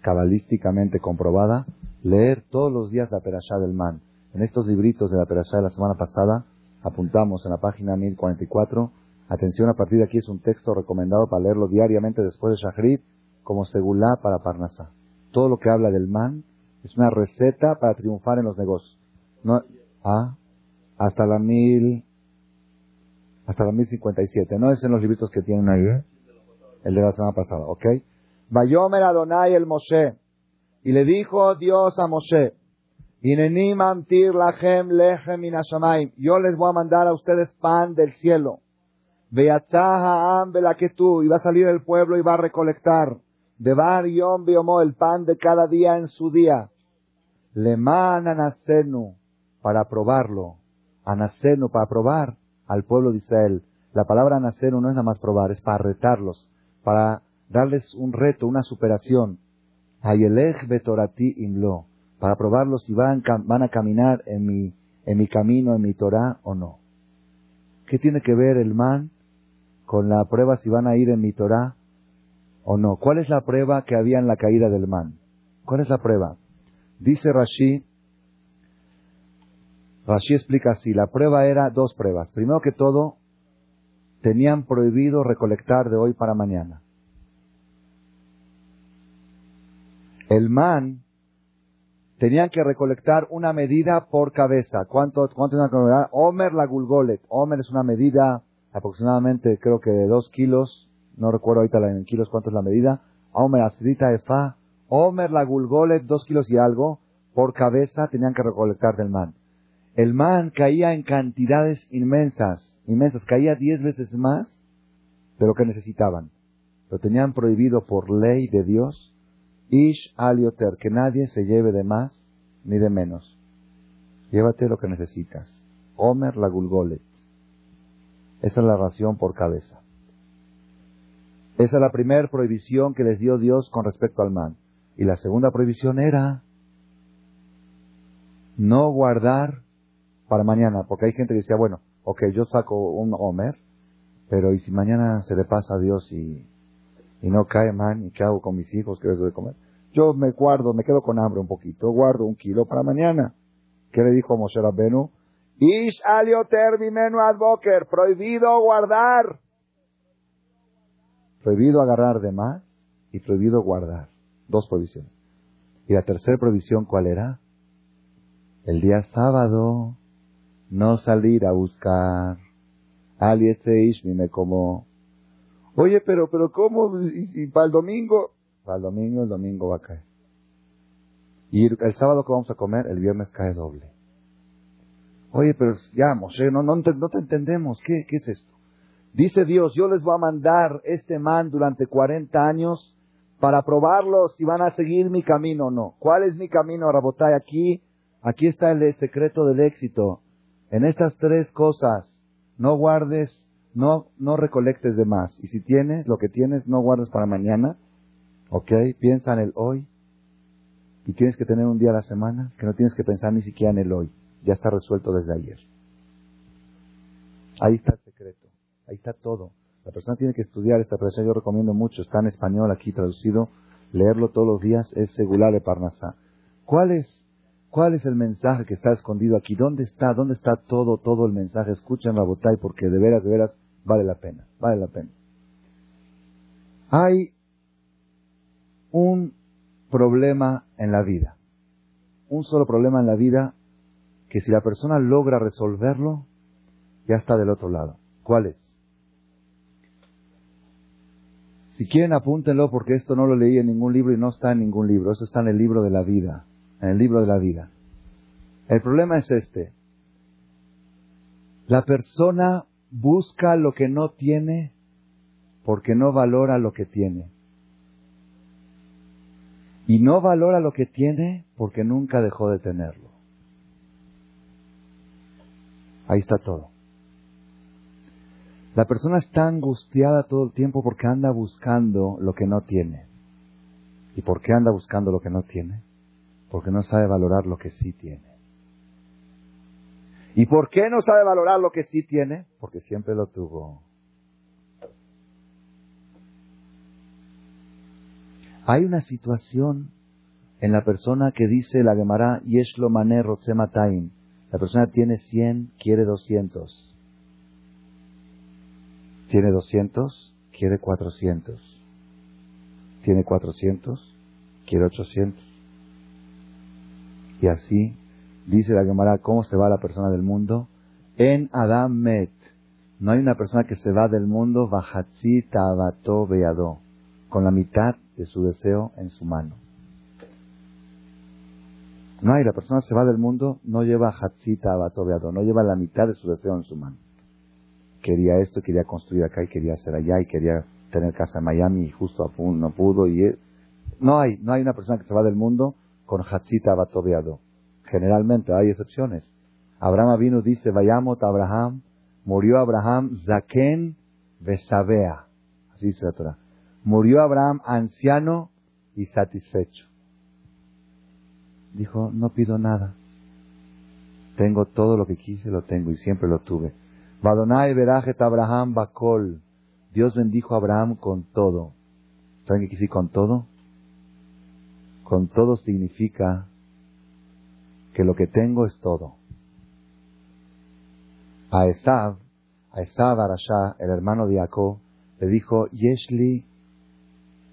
[SPEAKER 1] cabalísticamente comprobada, leer todos los días la perashá del man. En estos libritos de la perashá de la semana pasada, apuntamos en la página 1044, atención, a partir de aquí es un texto recomendado para leerlo diariamente después de Shahrid, como segulá para Parnasá. Todo lo que habla del man es una receta para triunfar en los negocios. No, ah, hasta la mil, hasta la mil cincuenta y siete. No es en los libritos que tienen ahí, ¿eh? El de la semana pasada, ¿ok? Vayomer Adonai el Moshe. Y le dijo Dios a Moshe, yo les voy a mandar a ustedes pan del cielo. y va a salir el pueblo y va a recolectar. De bar yom el pan de cada día en su día. Le anasenu, para probarlo. Anasenu, para probar al pueblo de Israel. La palabra anasenu no es nada más probar, es para retarlos, para darles un reto, una superación. Hayelech betorati imlo, para probarlos si van, van a caminar en mi, en mi camino, en mi Torah o no. ¿Qué tiene que ver el man con la prueba si van a ir en mi Torah o no? ¿Cuál es la prueba que había en la caída del man? ¿Cuál es la prueba? Dice Rashi, Rashi explica así, la prueba era dos pruebas. Primero que todo, tenían prohibido recolectar de hoy para mañana. El man tenían que recolectar una medida por cabeza. ¿Cuánto, cuánto una medida? Omer la gulgolet. Omer es una medida aproximadamente, creo que de dos kilos. No recuerdo ahorita en kilos cuánto es la medida. Omer acidita efa. Omer la gulgolet, dos kilos y algo. Por cabeza tenían que recolectar del man. El man caía en cantidades inmensas, inmensas. Caía diez veces más de lo que necesitaban. Lo tenían prohibido por ley de Dios Ish alioter, que nadie se lleve de más ni de menos. Llévate lo que necesitas. Omer la gulgolet. Esa es la ración por cabeza. Esa es la primera prohibición que les dio Dios con respecto al man. Y la segunda prohibición era no guardar para mañana, porque hay gente que decía, bueno, ok, yo saco un Omer, pero ¿y si mañana se le pasa a Dios y y no cae man, ¿y qué hago con mis hijos? ¿Qué es de comer? Yo me guardo, me quedo con hambre un poquito, guardo un kilo para mañana. ¿Qué le dijo Moshe Rabbenu? Ish alioter bimenu advoker, prohibido guardar. Prohibido agarrar de más y prohibido guardar. Dos prohibiciones. Y la tercera prohibición, ¿cuál era? El día sábado, no salir a buscar. Ish me como Oye, pero, pero ¿cómo? ¿Y, para el domingo? Para el domingo, el domingo va a caer. Y el sábado que vamos a comer, el viernes cae doble. Oye, pero ya, Moshe, no, no, te, entendemos. ¿Qué, ¿Qué es esto? Dice Dios, yo les voy a mandar este man durante 40 años para probarlos si van a seguir mi camino o no. ¿Cuál es mi camino, Rabotay? Aquí, aquí está el secreto del éxito. En estas tres cosas, no guardes, no, no recolectes de más. Y si tienes lo que tienes, no guardes para mañana. ¿Ok? Piensa en el hoy. Y tienes que tener un día a la semana que no tienes que pensar ni siquiera en el hoy. Ya está resuelto desde ayer. Ahí está el secreto. Ahí está todo. La persona tiene que estudiar esta presión. Yo recomiendo mucho. Está en español aquí traducido. Leerlo todos los días es segular de Parnasá. ¿Cuál es ¿Cuál es el mensaje que está escondido aquí? ¿Dónde está? ¿Dónde está todo, todo el mensaje? Escuchen la botay porque de veras, de veras vale la pena. Vale la pena. Hay un problema en la vida. Un solo problema en la vida que si la persona logra resolverlo, ya está del otro lado. ¿Cuál es? Si quieren apúntenlo porque esto no lo leí en ningún libro y no está en ningún libro. Esto está en el libro de la vida en el libro de la vida. El problema es este. La persona busca lo que no tiene porque no valora lo que tiene. Y no valora lo que tiene porque nunca dejó de tenerlo. Ahí está todo. La persona está angustiada todo el tiempo porque anda buscando lo que no tiene. ¿Y por qué anda buscando lo que no tiene? Porque no sabe valorar lo que sí tiene. ¿Y por qué no sabe valorar lo que sí tiene? Porque siempre lo tuvo. Hay una situación en la persona que dice la Gemara Yeshlo Mané Rotzematain. La persona tiene 100, quiere 200. Tiene 200, quiere 400. Tiene 400, quiere 800. Y así dice la Gemara, ¿cómo se va la persona del mundo? En Adam Met. No hay una persona que se va del mundo, Bajatzi Tabato Beado, con la mitad de su deseo en su mano. No hay, la persona se va del mundo, no lleva Hatzi Tabato Beado, no lleva la mitad de su deseo en su mano. Quería esto, quería construir acá y quería hacer allá y quería tener casa en Miami y justo no pudo y no hay, no hay una persona que se va del mundo con Hachita Batobeado. Generalmente hay excepciones. Abraham vino dice, vayamos a Abraham, murió Abraham Zaken Besabea. Así dice la. Murió Abraham anciano y satisfecho. Dijo, no pido nada. Tengo todo lo que quise, lo tengo y siempre lo tuve. Badonai Berajet Abraham Bakol. Dios bendijo a Abraham con todo. ¿Saben qué con todo? Con todo significa que lo que tengo es todo. A Esav, a Esav Arashá, el hermano de Jacob, le dijo, Yeshli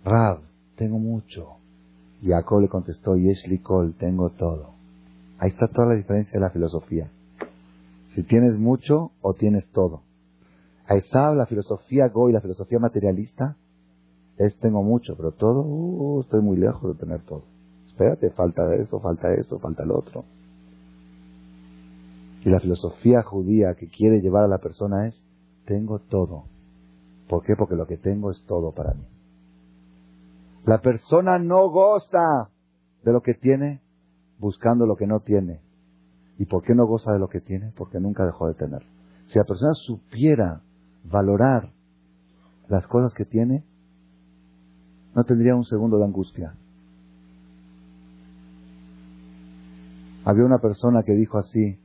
[SPEAKER 1] Rav, tengo mucho. Y Jacob le contestó, Yeshli Kol, tengo todo. Ahí está toda la diferencia de la filosofía. Si tienes mucho o tienes todo. A Esav, la filosofía Goy, la filosofía materialista, es tengo mucho, pero todo, uh, estoy muy lejos de tener todo. Espérate, falta esto, falta esto, falta lo otro. Y la filosofía judía que quiere llevar a la persona es, tengo todo. ¿Por qué? Porque lo que tengo es todo para mí. La persona no goza de lo que tiene buscando lo que no tiene. ¿Y por qué no goza de lo que tiene? Porque nunca dejó de tenerlo. Si la persona supiera valorar las cosas que tiene, no tendría un segundo de angustia. Había una persona que dijo así,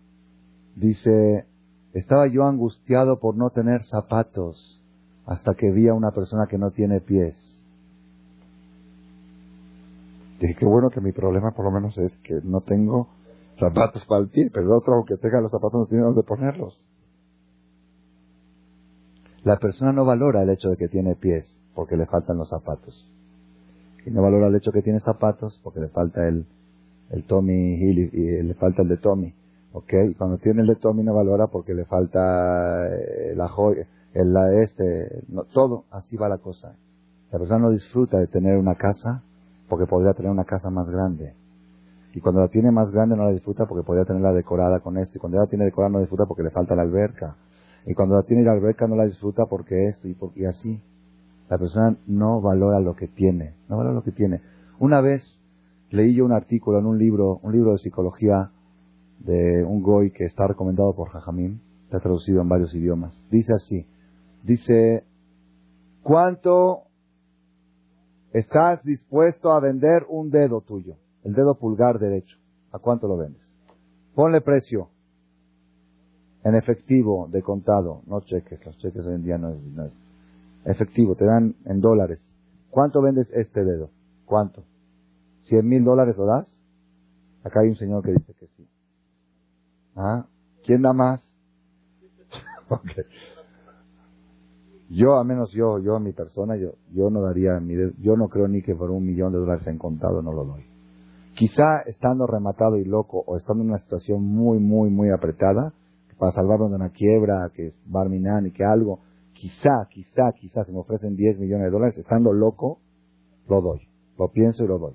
[SPEAKER 1] dice, estaba yo angustiado por no tener zapatos hasta que vi a una persona que no tiene pies. Dije, qué bueno que mi problema por lo menos es que no tengo zapatos para el pie, pero el otro, aunque tenga los zapatos, no tiene dónde ponerlos. La persona no valora el hecho de que tiene pies porque le faltan los zapatos y no valora el hecho que tiene zapatos porque le falta el, el Tommy Hill y, le falta el de Tommy. ¿Ok? Y cuando tiene el de Tommy no valora porque le falta eh, la joya, el la este, no, todo, así va la cosa. La persona no disfruta de tener una casa porque podría tener una casa más grande. Y cuando la tiene más grande no la disfruta porque podría tenerla decorada con esto. Y cuando ya la tiene decorada no disfruta porque le falta la alberca. Y cuando la tiene la alberca no la disfruta porque esto y, y así. La persona no valora lo que tiene. No valora lo que tiene. Una vez leí yo un artículo en un libro, un libro de psicología de un goy que está recomendado por Jajamín. Está traducido en varios idiomas. Dice así. Dice, ¿cuánto estás dispuesto a vender un dedo tuyo? El dedo pulgar derecho. ¿A cuánto lo vendes? Ponle precio. En efectivo, de contado, no cheques. Los cheques hoy en día no es, efectivo. Te dan en dólares. ¿Cuánto vendes este dedo? ¿Cuánto? ¿Cien mil dólares lo das? Acá hay un señor que dice que sí. ¿Ah? ¿Quién da más? okay. Yo, a menos yo, yo a mi persona, yo, yo no daría mi yo no creo ni que por un millón de dólares en contado no lo doy. Quizá estando rematado y loco o estando en una situación muy, muy, muy apretada, para salvarme de una quiebra, que es Barminan y que algo, quizá, quizá, quizá se me ofrecen 10 millones de dólares, estando loco, lo doy. Lo pienso y lo doy.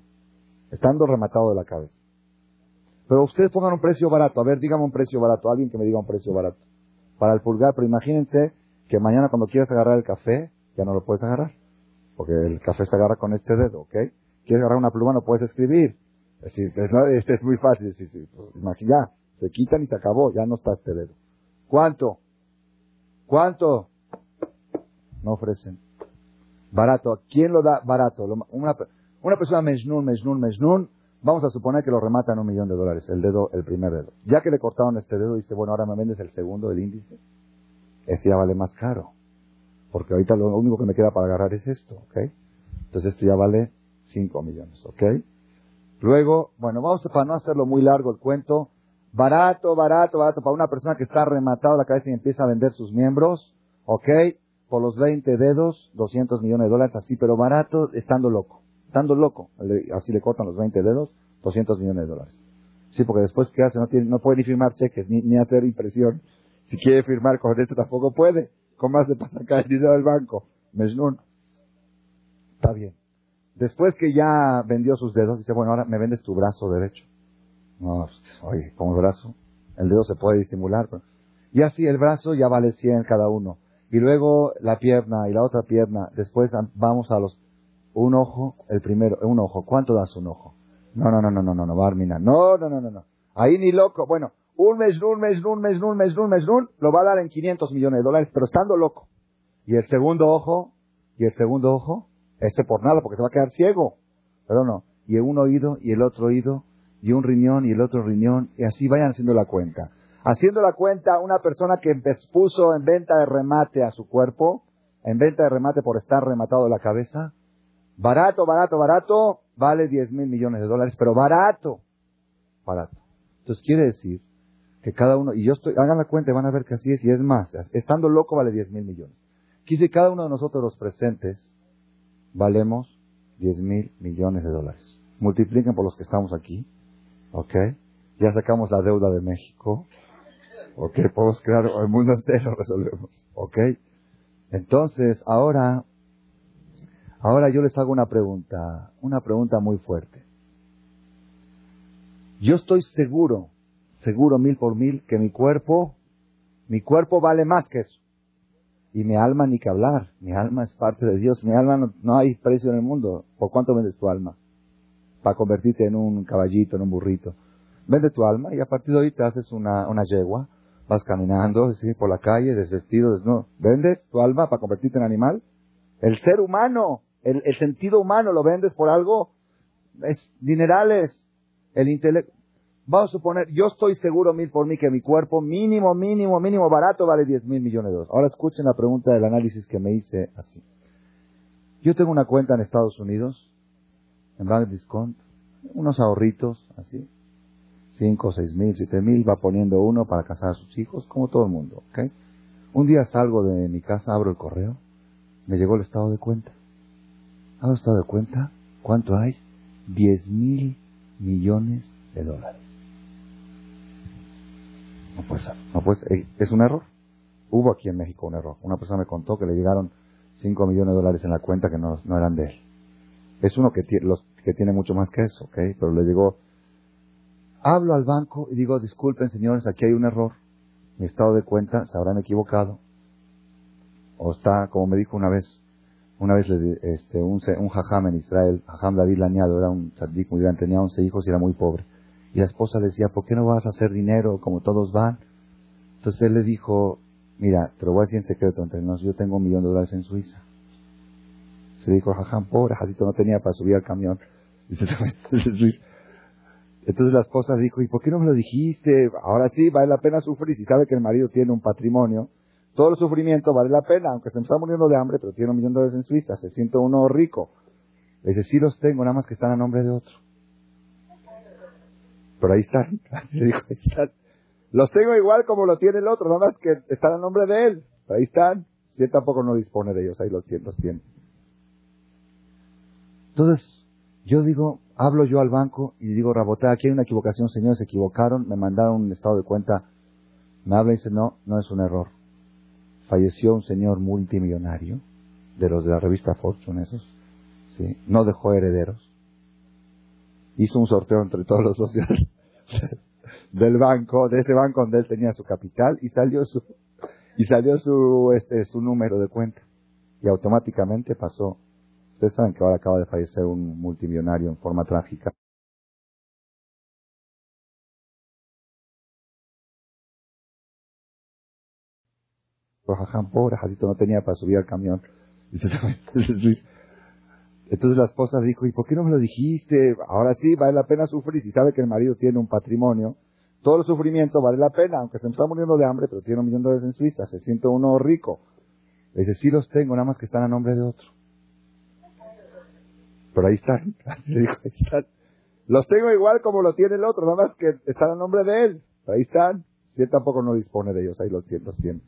[SPEAKER 1] Estando rematado de la cabeza. Pero ustedes pongan un precio barato. A ver, dígame un precio barato. Alguien que me diga un precio barato. Para el pulgar, pero imagínense que mañana cuando quieras agarrar el café, ya no lo puedes agarrar. Porque el café se agarra con este dedo, ¿ok? Quieres agarrar una pluma, no puedes escribir. Es decir, este es muy fácil. Es decir, pues, imagina, se quitan y se acabó, ya no está este dedo. ¿Cuánto? ¿Cuánto? No ofrecen. Barato. ¿Quién lo da barato? Una, una persona mejnun, mejnun, mejnun, vamos a suponer que lo remata en un millón de dólares, el dedo, el primer dedo. Ya que le cortaron este dedo, dice, bueno, ahora me vendes el segundo, el índice. Este ya vale más caro. Porque ahorita lo único que me queda para agarrar es esto, ¿ok? Entonces esto ya vale 5 millones, ¿ok? Luego, bueno, vamos a, para no hacerlo muy largo el cuento, barato, barato, barato, para una persona que está rematado la cabeza y empieza a vender sus miembros, ¿ok? Por los 20 dedos, 200 millones de dólares, así, pero barato, estando loco, estando loco, así le cortan los 20 dedos, 200 millones de dólares. Sí, porque después, ¿qué hace? No, tiene, no puede ni firmar cheques, ni, ni hacer impresión. Si quiere firmar con esto tampoco puede. ¿Cómo más le pasa acá el dinero del banco? Mejnun. Está bien. Después que ya vendió sus dedos, dice, bueno, ahora me vendes tu brazo derecho. No, oye, como el brazo, el dedo se puede disimular. Y así el brazo ya vale 100 cada uno. Y luego la pierna y la otra pierna. Después vamos a los, un ojo, el primero, un ojo. ¿Cuánto das un ojo? No, no, no, no, no, no, no, Barmina. No, no, no, no, no. Ahí ni loco. Bueno, un mes un mes un mes un mes un mes lo va a dar en 500 millones de dólares, pero estando loco. Y el segundo ojo, y el segundo ojo, este por nada, porque se va a quedar ciego. Pero no. Y un oído, y el otro oído, y un riñón, y el otro riñón, y así vayan haciendo la cuenta. Haciendo la cuenta, una persona que puso en venta de remate a su cuerpo, en venta de remate por estar rematado la cabeza, barato, barato, barato, vale 10 mil millones de dólares, pero barato, barato. Entonces quiere decir que cada uno, y yo estoy, hagan la cuenta y van a ver que así es, y es más, estando loco vale 10 mil millones. Quise cada uno de nosotros los presentes valemos 10 mil millones de dólares. Multipliquen por los que estamos aquí, ¿ok? Ya sacamos la deuda de México, ¿ok? Podemos crear el mundo entero, resolvemos, ¿ok? Entonces, ahora, ahora yo les hago una pregunta, una pregunta muy fuerte. Yo estoy seguro seguro mil por mil que mi cuerpo, mi cuerpo vale más que eso. Y mi alma ni que hablar. Mi alma es parte de Dios. Mi alma no, hay precio en el mundo. ¿Por cuánto vendes tu alma? Para convertirte en un caballito, en un burrito. Vende tu alma y a partir de hoy te haces una, una yegua. Vas caminando ¿sí? por la calle, desvestido, desnudo. ¿Vendes tu alma para convertirte en animal? El ser humano, el, sentido humano, ¿lo vendes por algo? Es dinerales. El intelecto. Vamos a suponer, yo estoy seguro mil por mí que mi cuerpo mínimo, mínimo, mínimo barato vale 10 mil millones de dólares. Ahora escuchen la pregunta del análisis que me hice así. Yo tengo una cuenta en Estados Unidos, en Bank Discount, unos ahorritos así, 5, seis mil, siete mil, va poniendo uno para casar a sus hijos, como todo el mundo. Un día salgo de mi casa, abro el correo, me llegó el estado de cuenta. Abro el estado de cuenta, ¿cuánto hay? 10 mil millones de dólares. No puede ser. No puede Es un error. Hubo aquí en México un error. Una persona me contó que le llegaron 5 millones de dólares en la cuenta que no, eran de él. Es uno que, los, que tiene mucho más que eso, ¿ok? Pero le llegó hablo al banco y digo, disculpen señores, aquí hay un error. Mi estado de cuenta se habrán equivocado. O está, como me dijo una vez, una vez este, un, un jajam en Israel, jajam David Lañado, era un tzadik muy grande, tenía 11 hijos y era muy pobre. Y la esposa le decía, ¿por qué no vas a hacer dinero como todos van? Entonces él le dijo, mira, te lo voy a decir en secreto entre nosotros, yo tengo un millón de dólares en Suiza. Se dijo, jajam, pobre, Jacito no tenía para subir al camión. Entonces la esposa dijo, ¿y por qué no me lo dijiste? Ahora sí, vale la pena sufrir si sabe que el marido tiene un patrimonio todo el sufrimiento vale la pena, aunque se me está muriendo de hambre, pero tiene un millón de dólares en Suiza, se siente uno rico. Le dice, sí los tengo, nada más que están a nombre de otro. Pero ahí están, ahí están. Los tengo igual como lo tiene el otro, nada más que están a nombre de él. Pero ahí están. Si él tampoco no dispone de ellos, ahí los tiene. Los tiene. Entonces, yo digo, hablo yo al banco y digo, Rabotá, aquí hay una equivocación, señores, se equivocaron, me mandaron un estado de cuenta. Me habla y dice, no, no es un error falleció un señor multimillonario, de los de la revista Fortune, esos, ¿sí? no dejó herederos. Hizo un sorteo entre todos los socios del banco, de ese banco donde él tenía su capital, y salió su, y salió su, este, su número de cuenta. Y automáticamente pasó. Ustedes saben que ahora acaba de fallecer un multimillonario en forma trágica. Pobre Jacito no tenía para subir al camión. Entonces la esposa dijo, ¿y por qué no me lo dijiste? Ahora sí, vale la pena sufrir si sabe que el marido tiene un patrimonio. Todo el sufrimiento vale la pena, aunque se me está muriendo de hambre, pero tiene un millón de dólares en Suiza, se siente uno rico. Le dice, sí los tengo, nada más que están a nombre de otro. Pero ahí están, ahí están. Los tengo igual como lo tiene el otro, nada más que están a nombre de él. Ahí están. Si él tampoco no dispone de ellos, ahí los tiene. Los tiene.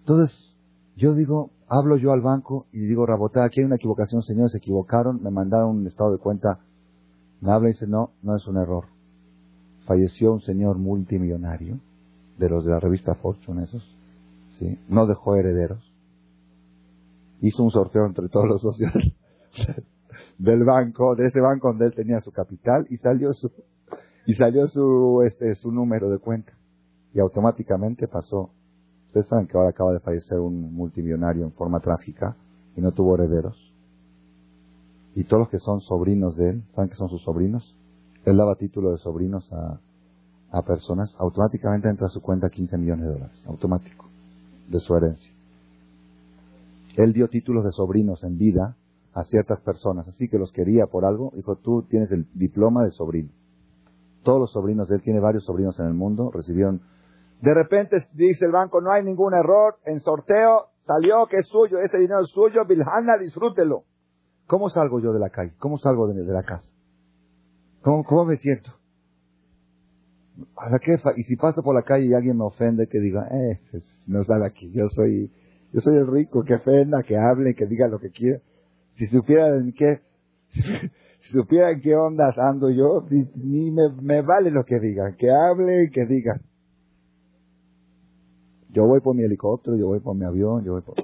[SPEAKER 1] Entonces, yo digo, hablo yo al banco y digo, Rabotá, aquí hay una equivocación, señores, se equivocaron, me mandaron un estado de cuenta. Me habla y dice, no, no es un error. Falleció un señor multimillonario, de los de la revista Fortune, esos, ¿sí? No dejó herederos. Hizo un sorteo entre todos los socios del banco, de ese banco donde él tenía su capital, y salió su, y salió su, este, su número de cuenta. Y automáticamente pasó Ustedes saben que ahora acaba de fallecer un multimillonario en forma trágica y no tuvo herederos. Y todos los que son sobrinos de él, ¿saben que son sus sobrinos? Él daba título de sobrinos a, a personas, automáticamente entra a su cuenta 15 millones de dólares, automático, de su herencia. Él dio títulos de sobrinos en vida a ciertas personas, así que los quería por algo, dijo, tú tienes el diploma de sobrino. Todos los sobrinos él, tiene varios sobrinos en el mundo, recibieron de repente dice el banco, no hay ningún error, en sorteo salió que es suyo, ese dinero es suyo, Bilhana, disfrútelo. ¿Cómo salgo yo de la calle? ¿Cómo salgo de, la casa? ¿Cómo, ¿Cómo, me siento? A la quefa, y si paso por la calle y alguien me ofende, que diga, eh, pues, no sale aquí, yo soy, yo soy el rico, que ofenda, que hable, que diga lo que quiera. Si supiera en qué, si, supiera en qué ondas ando yo, ni, me, vale lo que digan, que hable y que digan. Yo voy por mi helicóptero, yo voy por mi avión, yo voy por...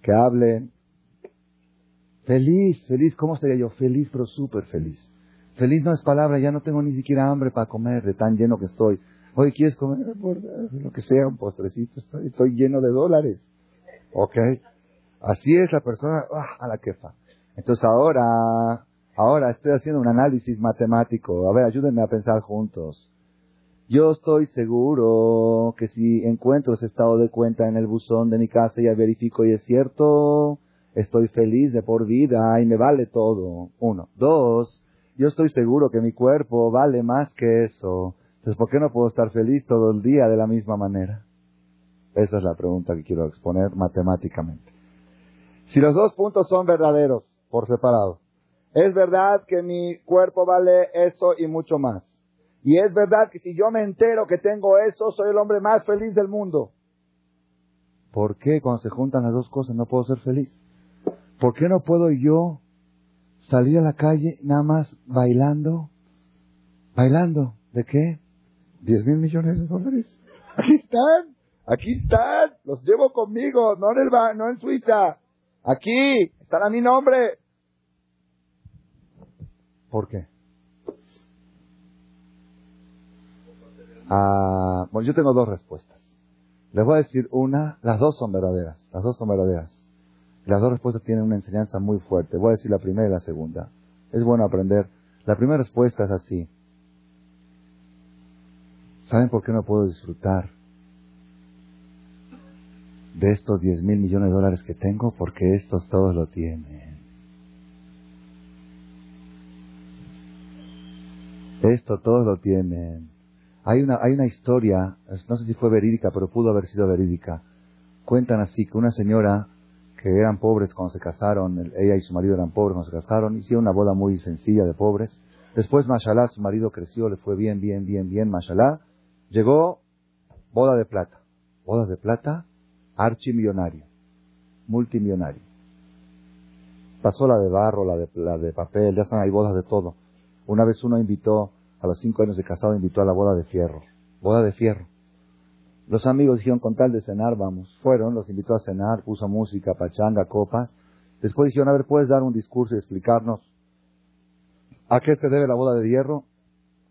[SPEAKER 1] Que hablen. Feliz, feliz, ¿cómo estaría yo? Feliz, pero súper feliz. Feliz no es palabra, ya no tengo ni siquiera hambre para comer, de tan lleno que estoy. Oye, ¿quieres comer? lo que sea, un postrecito, estoy, lleno de dólares. ¿Ok? Así es la persona, ah, a la quefa. Entonces ahora, ahora estoy haciendo un análisis matemático. A ver, ayúdenme a pensar juntos. Yo estoy seguro que si encuentro ese estado de cuenta en el buzón de mi casa y ya verifico y es cierto, estoy feliz de por vida y me vale todo. Uno. Dos, yo estoy seguro que mi cuerpo vale más que eso. Entonces, ¿por qué no puedo estar feliz todo el día de la misma manera? Esa es la pregunta que quiero exponer matemáticamente. Si los dos puntos son verdaderos, por separado, es verdad que mi cuerpo vale eso y mucho más. Y es verdad que si yo me entero que tengo eso, soy el hombre más feliz del mundo. ¿Por qué cuando se juntan las dos cosas no puedo ser feliz? ¿Por qué no puedo yo salir a la calle nada más bailando? ¿Bailando? ¿De qué? ¿Diez mil millones de dólares? Aquí están, aquí están, los llevo conmigo, no en, el, no en Suiza. Aquí, están a mi nombre. ¿Por qué? a... Bueno, yo tengo dos respuestas. Les voy a decir una, las dos son verdaderas, las dos son verdaderas. Las dos respuestas tienen una enseñanza muy fuerte. Voy a decir la primera y la segunda. Es bueno aprender. La primera respuesta es así. ¿Saben por qué no puedo disfrutar de estos 10 mil millones de dólares que tengo? Porque estos todos lo tienen. Esto todos lo tienen. Hay una, hay una historia, no sé si fue verídica, pero pudo haber sido verídica. Cuentan así que una señora que eran pobres cuando se casaron, ella y su marido eran pobres cuando se casaron, hicieron una boda muy sencilla de pobres. Después, mashallah, su marido creció, le fue bien, bien, bien, bien, mashallah. Llegó boda de plata. Boda de plata, archimillonario, multimillonario. Pasó la de barro, la de, la de papel, ya están, hay bodas de todo. Una vez uno invitó, a los cinco años de casado, invitó a la boda de fierro. Boda de fierro. Los amigos dijeron, con tal de cenar, vamos. Fueron, los invitó a cenar, puso música, pachanga, copas. Después dijeron, a ver, ¿puedes dar un discurso y explicarnos a qué se debe la boda de hierro?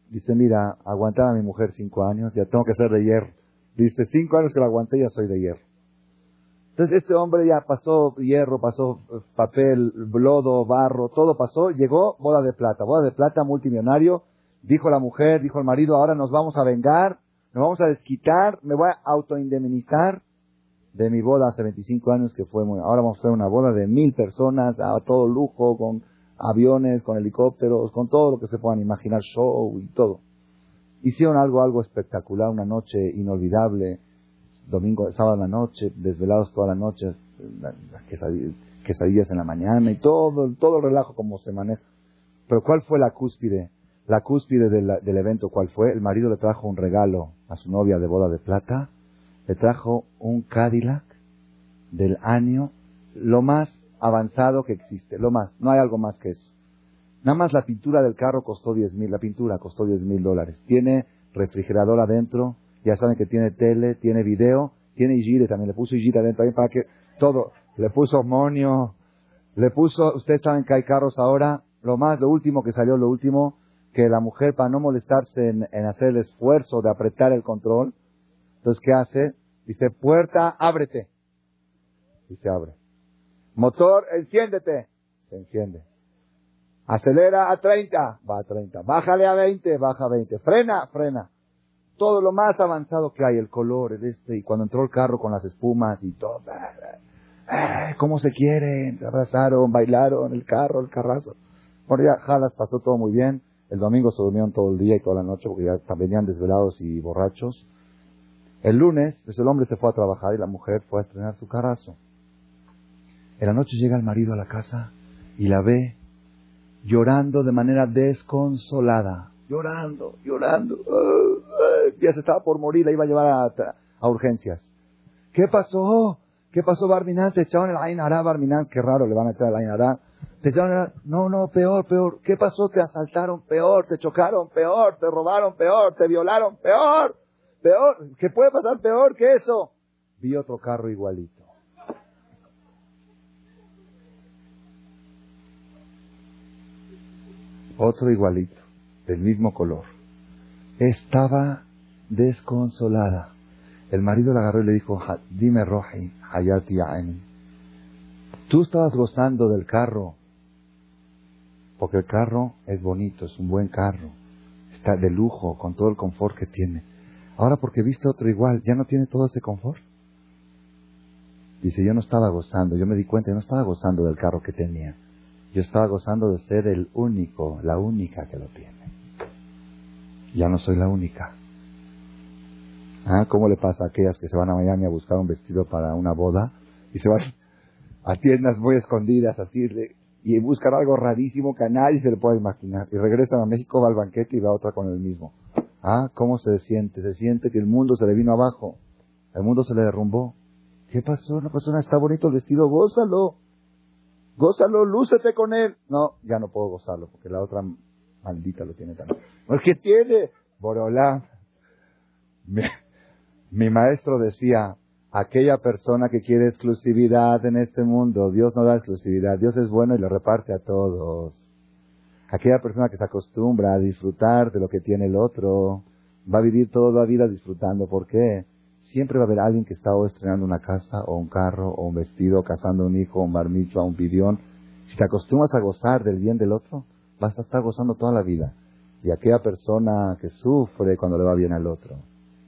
[SPEAKER 1] Dice, mira, aguantar a mi mujer cinco años, ya tengo que ser de hierro. Dice, cinco años que la aguanté, ya soy de hierro. Entonces este hombre ya pasó hierro, pasó eh, papel, lodo, barro, todo pasó, llegó boda de plata, boda de plata multimillonario, dijo la mujer, dijo el marido, ahora nos vamos a vengar, nos vamos a desquitar, me voy a autoindemnizar de mi boda hace 25 años que fue muy, ahora vamos a hacer una boda de mil personas, a todo lujo, con aviones, con helicópteros, con todo lo que se puedan imaginar, show y todo. Hicieron algo, algo espectacular, una noche inolvidable, domingo, sábado en la noche, desvelados toda la noche, quesadillas, en la mañana y todo, todo el relajo como se maneja. Pero ¿cuál fue la cúspide? La cúspide del, del evento, ¿cuál fue? El marido le trajo un regalo a su novia de boda de plata, le trajo un Cadillac del año, lo más avanzado que existe, lo más, no hay algo más que eso. Nada más la pintura del carro costó 10 mil, la pintura costó 10 mil dólares. Tiene refrigerador adentro, ya saben que tiene tele, tiene video, tiene Igire también, le puso Igire adentro también para que todo, le puso monio, le puso, ustedes saben que hay carros ahora, lo más, lo último que salió, lo último, que la mujer para no molestarse en, hacer el esfuerzo de apretar el control, entonces ¿qué hace? Dice, puerta, ábrete. Y se abre. Motor, enciéndete. Se enciende. Acelera a 30, va a 30. Bájale a 20, baja a 20. Frena, frena todo lo más avanzado que hay, el color, el este, y cuando entró el carro con las espumas y todo, eh, ¿cómo se quieren? Se abrazaron, bailaron, el carro, el carrazo. Bueno, ya jalas, pasó todo muy bien. El domingo se durmieron todo el día y toda la noche porque ya venían desvelados y borrachos. El lunes, pues el hombre se fue a trabajar y la mujer fue a estrenar su carrazo. En la noche llega el marido a la casa y la ve llorando de manera desconsolada llorando, llorando. ya se estaba por morir, la iba a llevar a, urgencias. ¿Qué pasó? ¿Qué pasó, Barminan? Te echaron el Ainara, Barminan. Qué raro, le van a echar el Ainara. Te echaron el... No, no, peor, peor. ¿Qué pasó? Te asaltaron, peor. Te chocaron, peor. Te robaron, peor. Te violaron, peor. Peor. ¿Qué puede pasar peor que eso? Vi otro carro igualito. Otro igualito del mismo color. Estaba desconsolada. El marido la agarró y le dijo, dime Roji, Hayati Aini. Tú estabas gozando del carro, porque el carro es bonito, es un buen carro, está de lujo, con todo el confort que tiene. Ahora porque viste otro igual, ¿ya no tiene todo ese confort? Dice, yo no estaba gozando, yo me di cuenta, yo no estaba gozando del carro que tenía. Yo estaba gozando de ser el único, la única que lo tiene ya no soy la única. ¿Ah? ¿Cómo le pasa a aquellas que se van a Miami a buscar un vestido para una boda y se van a tiendas muy escondidas así y buscan algo rarísimo que a nadie se le puede imaginar y regresan a México, va al banquete y va otra con el mismo? ¿Ah? ¿Cómo se siente? Se siente que el mundo se le vino abajo, el mundo se le derrumbó. ¿Qué pasó? No pasó nada, está bonito el vestido, gózalo. Gózalo, lúcete con él. No, ya no puedo gozarlo porque la otra maldita lo tiene también. Porque tiene, Borolá. Mi, mi maestro decía, aquella persona que quiere exclusividad en este mundo, Dios no da exclusividad, Dios es bueno y lo reparte a todos. Aquella persona que se acostumbra a disfrutar de lo que tiene el otro, Va a vivir toda la vida disfrutando. ¿Por qué? Siempre va a haber alguien que está estrenando una casa, o un carro, o un vestido, casando un hijo, un bar mitzvah, un pidión. Si te acostumbras a gozar del bien del otro, vas a estar gozando toda la vida. Y aquella persona que sufre cuando le va bien al otro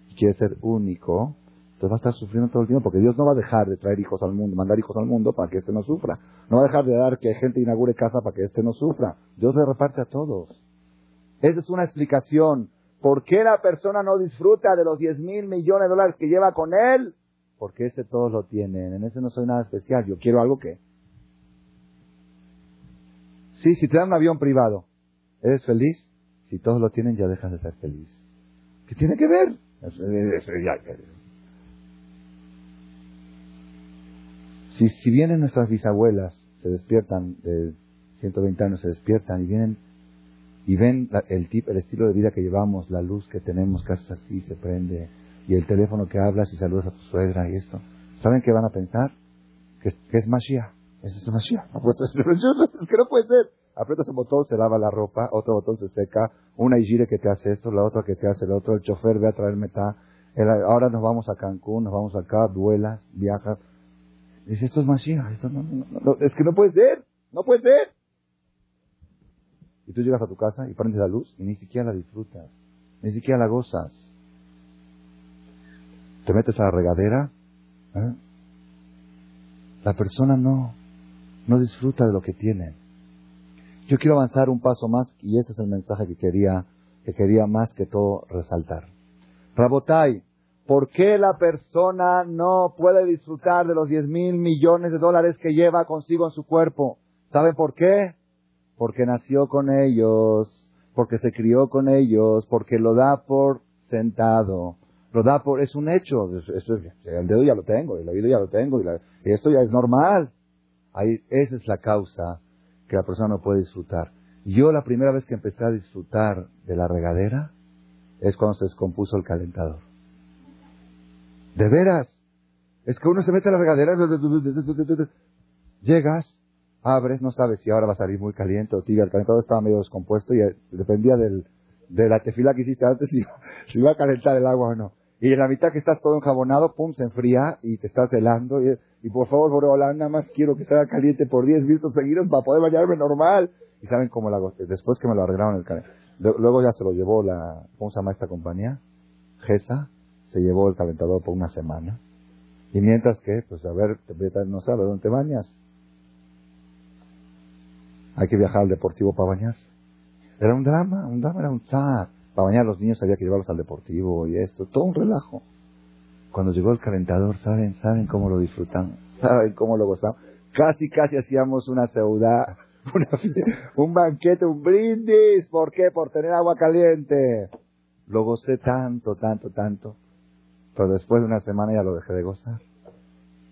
[SPEAKER 1] y quiere ser único, entonces va a estar sufriendo todo el tiempo, porque Dios no va a dejar de traer hijos al mundo, mandar hijos al mundo para que éste no sufra. No va a dejar de dar que gente inaugure casa para que éste no sufra. Dios le reparte a todos. Esa es una explicación. ¿Por qué la persona no disfruta de los 10 mil millones de dólares que lleva con él? Porque ese todos lo tienen. En ese no soy nada especial. Yo quiero algo que Sí, si te dan un avión privado, ¿eres feliz? Si todos lo tienen, ya dejas de ser feliz. ¿Qué tiene que ver? Si, si vienen nuestras bisabuelas, se despiertan, de 120 años se despiertan y vienen y ven el, tip, el estilo de vida que llevamos, la luz que tenemos, que así, se prende, y el teléfono que hablas y saludas a tu suegra y esto, ¿saben qué van a pensar? Que es Mashiach. Es es que no puede ser. Aprietas un botón, se lava la ropa, otro botón se seca, una hijire que te hace esto, la otra que te hace el otro, el chofer ve a traerme meta, ahora nos vamos a Cancún, nos vamos acá, duelas, viajas. Dice, esto es Mashiach, esto no, no, es que no puede ser, no puede ser. Y tú llegas a tu casa y prendes la luz y ni siquiera la disfrutas, ni siquiera la gozas. Te metes a la regadera, ¿eh? la persona no, no disfruta de lo que tiene. Yo quiero avanzar un paso más y este es el mensaje que quería, que quería más que todo resaltar. Rabotai, ¿por qué la persona no puede disfrutar de los 10 mil millones de dólares que lleva consigo en su cuerpo? ¿Saben por qué? Porque nació con ellos, porque se crió con ellos, porque lo da por sentado, lo da por, es un hecho, el dedo ya lo tengo, el oído ya lo tengo, y esto ya es normal. Esa es la causa que la persona no puede disfrutar. Yo la primera vez que empecé a disfrutar de la regadera es cuando se descompuso el calentador. De veras. Es que uno se mete a la regadera, llegas, abres, no sabes si ahora va a salir muy caliente o tibia. El calentador estaba medio descompuesto y dependía del, de la tefila que hiciste antes si iba a calentar el agua o no. Y en la mitad que estás todo enjabonado, pum, se enfría y te estás helando. Y, por favor, Boreolán, nada más quiero que sea caliente por 10 vistos seguidos para poder bañarme normal. Y saben cómo la hago. Después que me lo arreglaron el calentador. Luego ya se lo llevó la, ¿cómo se llama esta compañía? GESA. Se llevó el calentador por una semana. Y mientras que, pues a ver, no sabes dónde te bañas. Hay que viajar al deportivo para bañarse. Era un drama, un drama era un zar. Para bañar los niños había que llevarlos al deportivo y esto, todo un relajo. Cuando llegó el calentador, ¿saben? ¿Saben cómo lo disfrutamos? ¿Saben cómo lo gozamos? Casi, casi hacíamos una ciudad, un banquete, un brindis. ¿Por qué? Por tener agua caliente. Lo gocé tanto, tanto, tanto. Pero después de una semana ya lo dejé de gozar.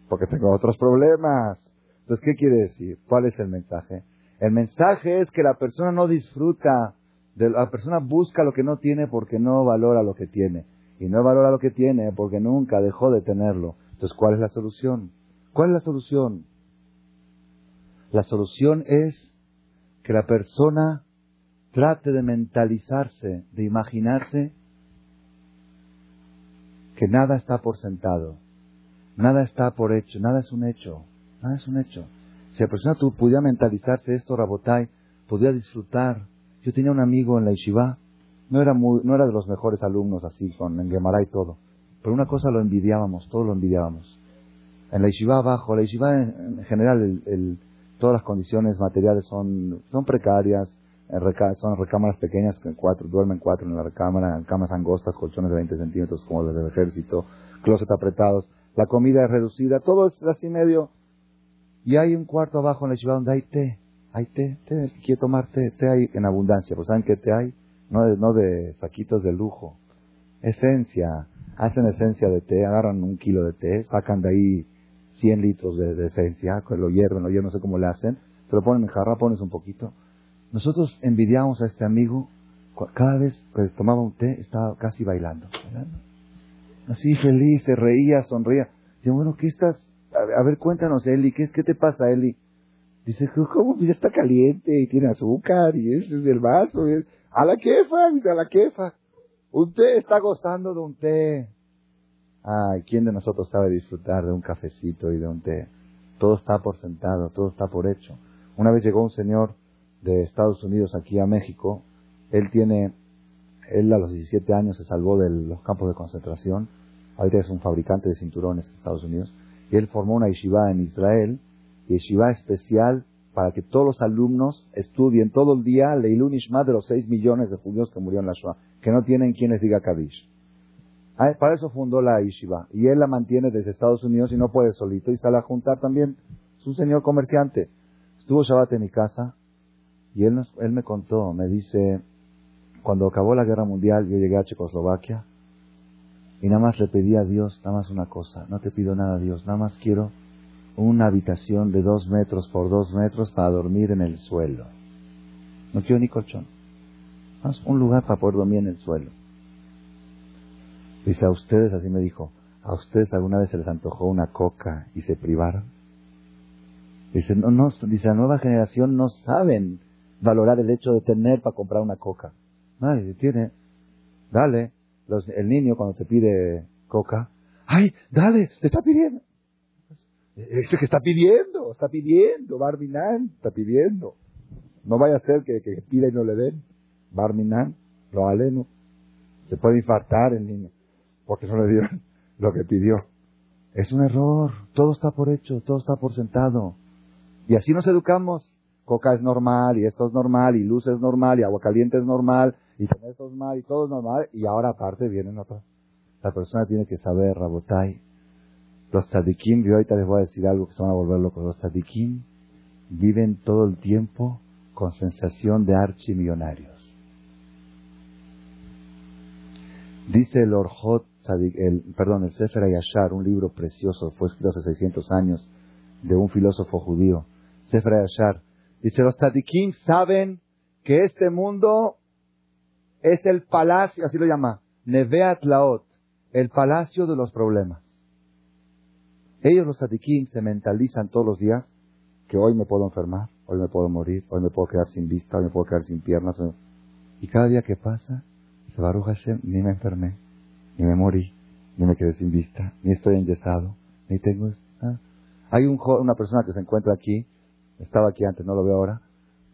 [SPEAKER 1] Porque tengo otros problemas. Entonces, ¿qué quiere decir? ¿Cuál es el mensaje? El mensaje es que la persona no disfruta la persona busca lo que no tiene porque no valora lo que tiene. Y no valora lo que tiene porque nunca dejó de tenerlo. Entonces, ¿cuál es la solución? ¿Cuál es la solución? La solución es que la persona trate de mentalizarse, de imaginarse que nada está por sentado, nada está por hecho, nada es un hecho, nada es un hecho. Si la persona pudiera mentalizarse esto, Rabotai, podría disfrutar yo tenía un amigo en la Yeshiva, no era, no era de los mejores alumnos así, con en Gemara y todo, pero una cosa lo envidiábamos, todos lo envidiábamos. En la Yeshiva abajo, la Yeshiva en, general, todas las condiciones materiales son, son precarias, son recámaras pequeñas, cuatro, duermen cuatro en la recámara, camas angostas, colchones de 20 centímetros como los del ejército, closet apretados, la comida es reducida, todo es así medio. Y hay un cuarto abajo en la Yeshiva donde hay té hay té, té, tomar té, té hay en abundancia, pues ¿saben qué té hay? No de, no de saquitos de lujo. Esencia, hacen esencia de té, agarran un kilo de té, sacan de ahí 100 litros de, esencia, lo hierven, lo hierven, no sé cómo le hacen, se lo ponen en jarra, pones un poquito. Nosotros envidiamos a este amigo, cada vez que tomaba un té estaba casi bailando. Así feliz, se reía, sonría. Digo, bueno, ¿qué estás? A ver, cuéntanos, Eli, ¿qué, ¿qué te pasa, Eli? Dice, ¿cómo? Pues ya está caliente y tiene azúcar y es, el vaso. a la quefa, a la quefa. Té está gozando de un té. Ay, ¿quién de nosotros sabe disfrutar de un cafecito y de un té? Todo está por sentado, todo está por hecho. Una vez llegó un señor de Estados Unidos aquí a México. Él tiene, él a los 17 años se salvó de los campos de concentración. Ahorita es un fabricante de cinturones en Estados Unidos. Y él formó una yeshiva en Israel, yeshiva especial para que todos los alumnos estudien todo el día Leilun Ishma de los 6 millones de judíos que murieron en la Shoah, que no tienen quien les diga Kadish. Ah, para eso fundó la yeshiva. Y él la mantiene desde Estados Unidos y no puede solito y sale a juntar también. Es un señor comerciante. Estuvo Shabbat en mi casa y él, él me contó, me dice, cuando acabó la guerra mundial yo llegué a Checoslovaquia y nada más le pedí a Dios, nada más una cosa, no te pido nada a Dios, nada más quiero una habitación de dos metros por dos metros para dormir en el suelo. No quiero ni colchón. Un lugar para poder dormir en el suelo. Dice, a ustedes, así me dijo, ¿a ustedes alguna vez se les antojó una coca y se privaron? Dice, no, no, dice, la nueva generación no saben valorar el hecho de tener para comprar una coca. Nadie tiene. Dale. el niño cuando te pide coca, ¡ay, dale! ¡Te está pidiendo! Este que está pidiendo, está pidiendo, Barminan, está pidiendo. No vaya a ser que, que pida y no le den. Barminan, lo aleno. Se puede infartar el niño porque no le dieron lo que pidió. Es un error. Todo está por hecho, todo está por sentado. Y así nos educamos. Coca es normal, y esto es normal, y luz es normal, y agua caliente es normal, y esto es normal, y todo es normal. Y ahora aparte vienen otras. La persona tiene que saber, Rabotai, los tzadikim, yo ahorita les voy a decir algo que se van a volver locos. Los tzadikim viven todo el tiempo con sensación de archimillonarios. Dice el Orjot, el, perdón, el Sefer Ayashar, un libro precioso, fue escrito hace 600 años, de un filósofo judío. Sefer Ayashar. Dice, los tzadikim saben que este mundo es el palacio, así lo llama, Neveat Laot, el palacio de los problemas. Ellos, los tzadikim, se mentalizan todos los días que hoy me puedo enfermar, hoy me puedo morir, hoy me puedo quedar sin vista, hoy me puedo quedar sin piernas. Y cada día que pasa, se va Hashem, ni me enfermé, ni me morí, ni me quedé sin vista, ni estoy enyesado, ni tengo... Ah. Hay un, una persona que se encuentra aquí, estaba aquí antes, no lo veo ahora,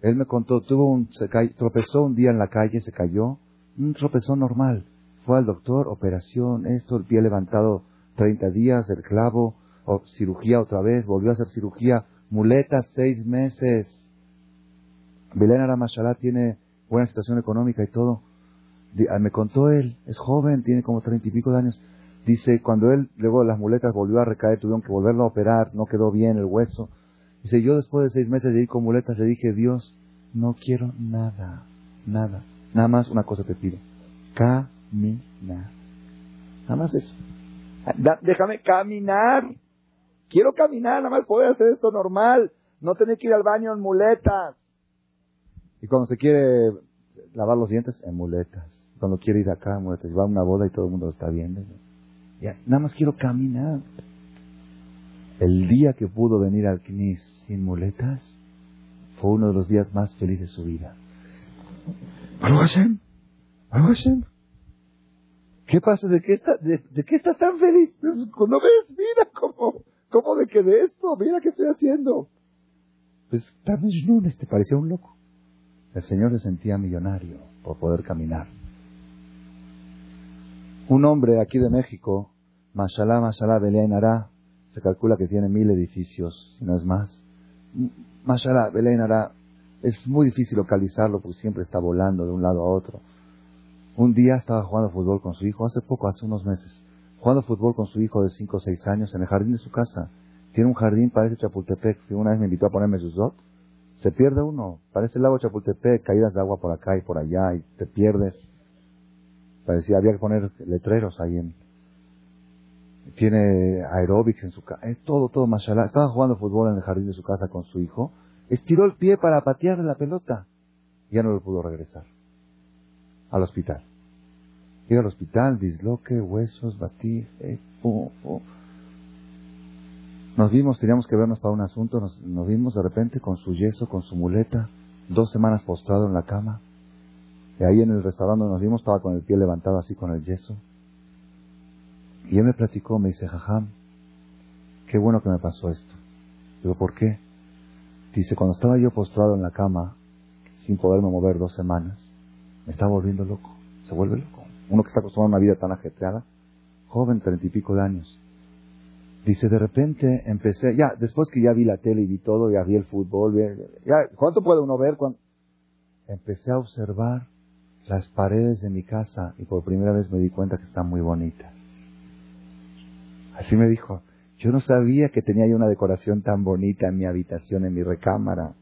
[SPEAKER 1] él me contó, tuvo un, se tropezó un día en la calle, se cayó, un tropezón normal, fue al doctor, operación, esto, el pie levantado 30 días, el clavo, o cirugía otra vez, volvió a hacer cirugía, muletas seis meses. Belén Aramashalá tiene buena situación económica y todo. Ah, me contó él, es joven, tiene como treinta y pico de años. Dice, cuando él, luego las muletas volvió a recaer, tuvieron que volverlo a operar, no quedó bien el hueso. Dice, yo después de seis meses de ir con muletas le dije, Dios, no quiero nada, nada. Nada más una cosa te pido. Caminar. Nada más eso. Déjame caminar. Quiero caminar, nada más poder hacer esto normal. No tener que ir al baño en muletas. Y cuando se quiere lavar los dientes, en muletas. Cuando quiere ir acá, en muletas. Va a una boda y todo el mundo lo está viendo. Nada más quiero caminar. El día que pudo venir al CNIS sin muletas, fue uno de los días más felices de su vida. ¿Qué pasa? ¿De qué, de, qué estás tan feliz? ¿No ves? Mira cómo, ¿Cómo de que de esto? Mira qué estoy haciendo. Pues Lunes te parecía un loco. El Señor se sentía millonario por poder caminar. Un hombre aquí de México, Mashallah, Mashallah, Belén Ará, se calcula que tiene mil edificios, si no es más. Mashallah, Belén Ará, es muy difícil localizarlo porque siempre está volando de un lado a otro. Un día estaba jugando fútbol con su hijo, hace poco, hace unos meses jugando fútbol con su hijo de 5 o 6 años en el jardín de su casa. Tiene un jardín, parece Chapultepec, una vez me invitó a ponerme sus dos. Se pierde uno, parece el lago Chapultepec, caídas de agua por acá y por allá, y te pierdes. Parecía, había que poner letreros ahí en... Tiene aeróbics en su casa, es todo, todo, mashallah. Estaba jugando fútbol en el jardín de su casa con su hijo, estiró el pie para patear la pelota, ya no lo pudo regresar al hospital. Llega al hospital, disloque, huesos, batir, eh, Nos vimos, teníamos que vernos para un asunto, nos, vimos de repente con su yeso, con su muleta, dos semanas postrado en la cama. Y ahí en el restaurante nos vimos estaba con el pie levantado así con el yeso. Y él me platicó, me dice, jajam, qué bueno que me pasó esto. Digo, ¿por qué? Dice, cuando estaba yo postrado en la cama, sin poderme mover dos semanas, me estaba volviendo loco. Se vuelve loco. Uno que está acostumbrado a una vida tan ajetreada, joven, treinta y pico de años. Dice, de repente empecé, ya, después que ya vi la tele y vi todo, ya vi el fútbol, ya, ¿cuánto puede uno ver? Empecé a observar las paredes de mi casa y por primera vez me di cuenta que están muy bonitas. Así me dijo, yo no sabía que tenía yo una decoración tan bonita en mi habitación, en mi recámara.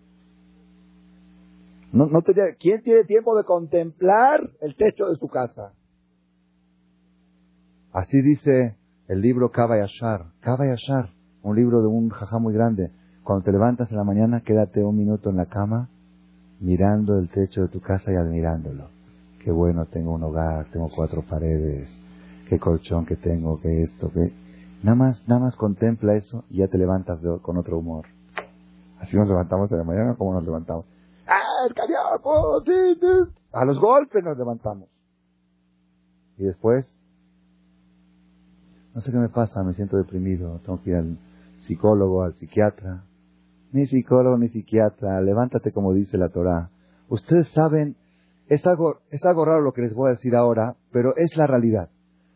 [SPEAKER 1] No, no tenía, ¿Quién tiene tiempo de contemplar el techo de su casa? Así dice el libro Kaba Yashar. Un libro de un jajá muy grande. Cuando te levantas en la mañana, quédate un minuto en la cama mirando el techo de tu casa y admirándolo. Qué bueno, tengo un hogar, tengo cuatro paredes, qué colchón que tengo, qué esto, qué... Nada más, nada más contempla eso y ya te levantas con otro humor. Así nos levantamos en la mañana, como nos levantamos? ¡Ah, el A los golpes nos levantamos. Y después no sé qué me pasa, me siento deprimido, tengo que ir al psicólogo, al psiquiatra. Ni psicólogo ni psiquiatra, levántate como dice la Torah. Ustedes saben, es algo, es algo raro lo que les voy a decir ahora, pero es la realidad.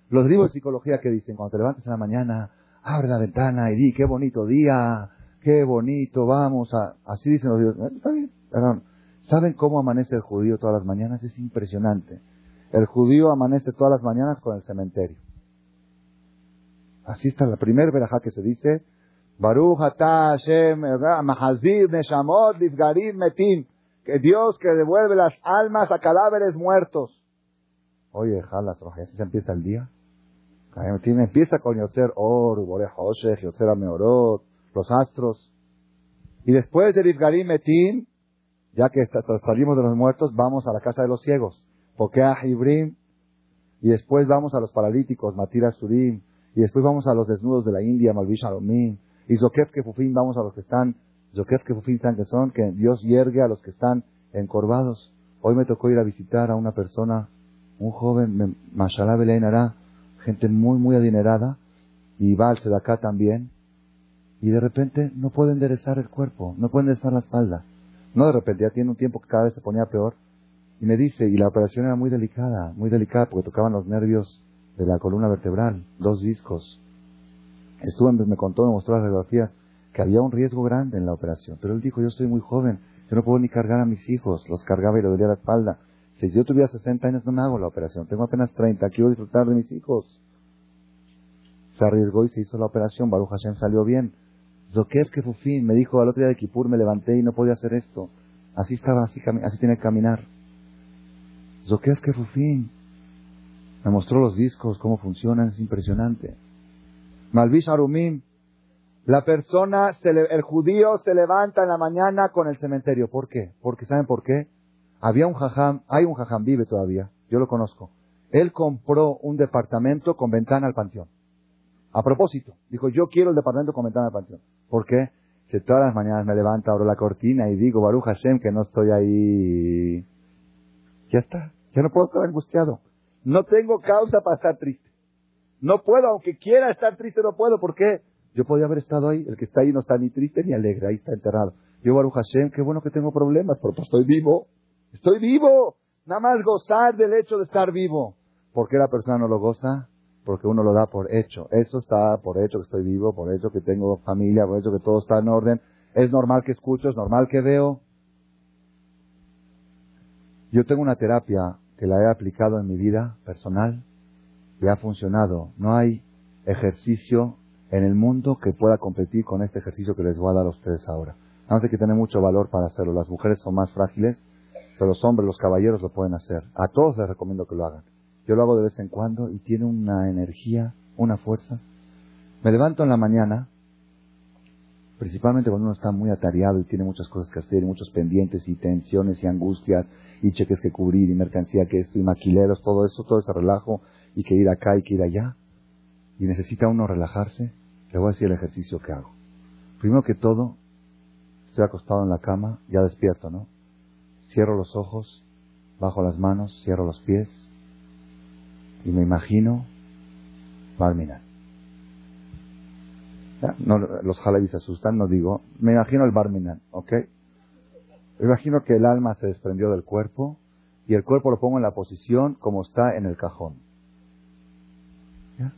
[SPEAKER 1] Los libros de psicología que dicen, cuando te levantes en la mañana, abre la ventana y di, qué bonito día, qué bonito, vamos a... Así dicen los libros. Está bien, perdón. ¿Saben cómo amanece el judío todas las mañanas? Es impresionante. El judío amanece todas las mañanas con el cementerio. Así está la primera verajá que se dice. Baruch Hashem, Mahazir, Neshamot, Lifgarim, Metim. Que Dios que devuelve las almas a cadáveres muertos. Oye, jalas, así se empieza el día. Empieza con Yotzer Or, Boreh Hoshech, Yotzer Ameorot, los astros. Y después de Lifgarim, Metim, ya que salimos de los muertos, vamos a la casa de los ciegos. Porque a Ibrim. Y después vamos a los paralíticos, Matira Surim y después vamos a los desnudos de la India, Malvish Alomim. Y Zokef Kefufim, vamos a los que están, Zokef Kefufim tan que son, que Dios hiergue a los que están encorvados. Hoy me tocó ir a visitar a una persona, un joven, Mashallah Belén gente muy, muy adinerada, y va al Sedaká también, y de repente no puede enderezar el cuerpo, no puede enderezar la espalda. No de repente, ya tiene un tiempo que cada vez se ponía peor. Y me dice, y la operación era muy delicada, muy delicada, porque tocaban los nervios de la columna vertebral, dos discos. Estuvo, me contó, me mostró las radiografías, que había un riesgo grande en la operación. Pero él dijo, yo estoy muy joven, yo no puedo ni cargar a mis hijos, los cargaba y le dolía la espalda. Si yo tuviera 60 años no me hago la operación, tengo apenas 30, quiero disfrutar de mis hijos. Se arriesgó y se hizo la operación, Baruch Hashem salió bien. Zokev Kefufin me dijo al otro día de Kipur me levanté y no podía hacer esto. Así estaba, así, así tiene que caminar. Zokev Kefufin. Me mostró los discos, cómo funcionan, es impresionante. Malvish Arumim, la persona, el judío se levanta en la mañana con el cementerio. ¿Por qué? Porque ¿saben por qué? Había un jajam, hay un jajam, vive todavía, yo lo conozco. Él compró un departamento con ventana al panteón. A propósito, dijo, yo quiero el departamento con ventana al panteón. ¿Por qué? Si todas las mañanas me levanto, abro la cortina y digo, Baruch Hashem, que no estoy ahí. Ya está, ya no puedo estar angustiado. No tengo causa para estar triste. No puedo, aunque quiera estar triste, no puedo. ¿Por qué? Yo podía haber estado ahí. El que está ahí no está ni triste ni alegre. Ahí está enterrado. Yo, Baruch Hashem, qué bueno que tengo problemas, pero pues estoy vivo. Estoy vivo. Nada más gozar del hecho de estar vivo. ¿Por qué la persona no lo goza? Porque uno lo da por hecho. Eso está por hecho que estoy vivo, por hecho que tengo familia, por hecho que todo está en orden. Es normal que escucho, es normal que veo. Yo tengo una terapia que la he aplicado en mi vida personal y ha funcionado. No hay ejercicio en el mundo que pueda competir con este ejercicio que les voy a dar a ustedes ahora. No sé que tiene mucho valor para hacerlo. Las mujeres son más frágiles, pero los hombres, los caballeros lo pueden hacer. A todos les recomiendo que lo hagan. Yo lo hago de vez en cuando y tiene una energía, una fuerza. Me levanto en la mañana, principalmente cuando uno está muy atareado y tiene muchas cosas que hacer, y muchos pendientes y tensiones y angustias y cheques que cubrir y mercancía que esto y maquileros, todo eso, todo ese relajo y que ir acá y que ir allá. Y necesita uno relajarse. Le voy a decir el ejercicio que hago. Primero que todo, estoy acostado en la cama, ya despierto, ¿no? Cierro los ojos bajo las manos, cierro los pies y me imagino Barminan. No, los jalabis se asustan, no digo, me imagino el Barminan, ¿ok? Imagino que el alma se desprendió del cuerpo y el cuerpo lo pongo en la posición como está en el cajón. ¿Ya?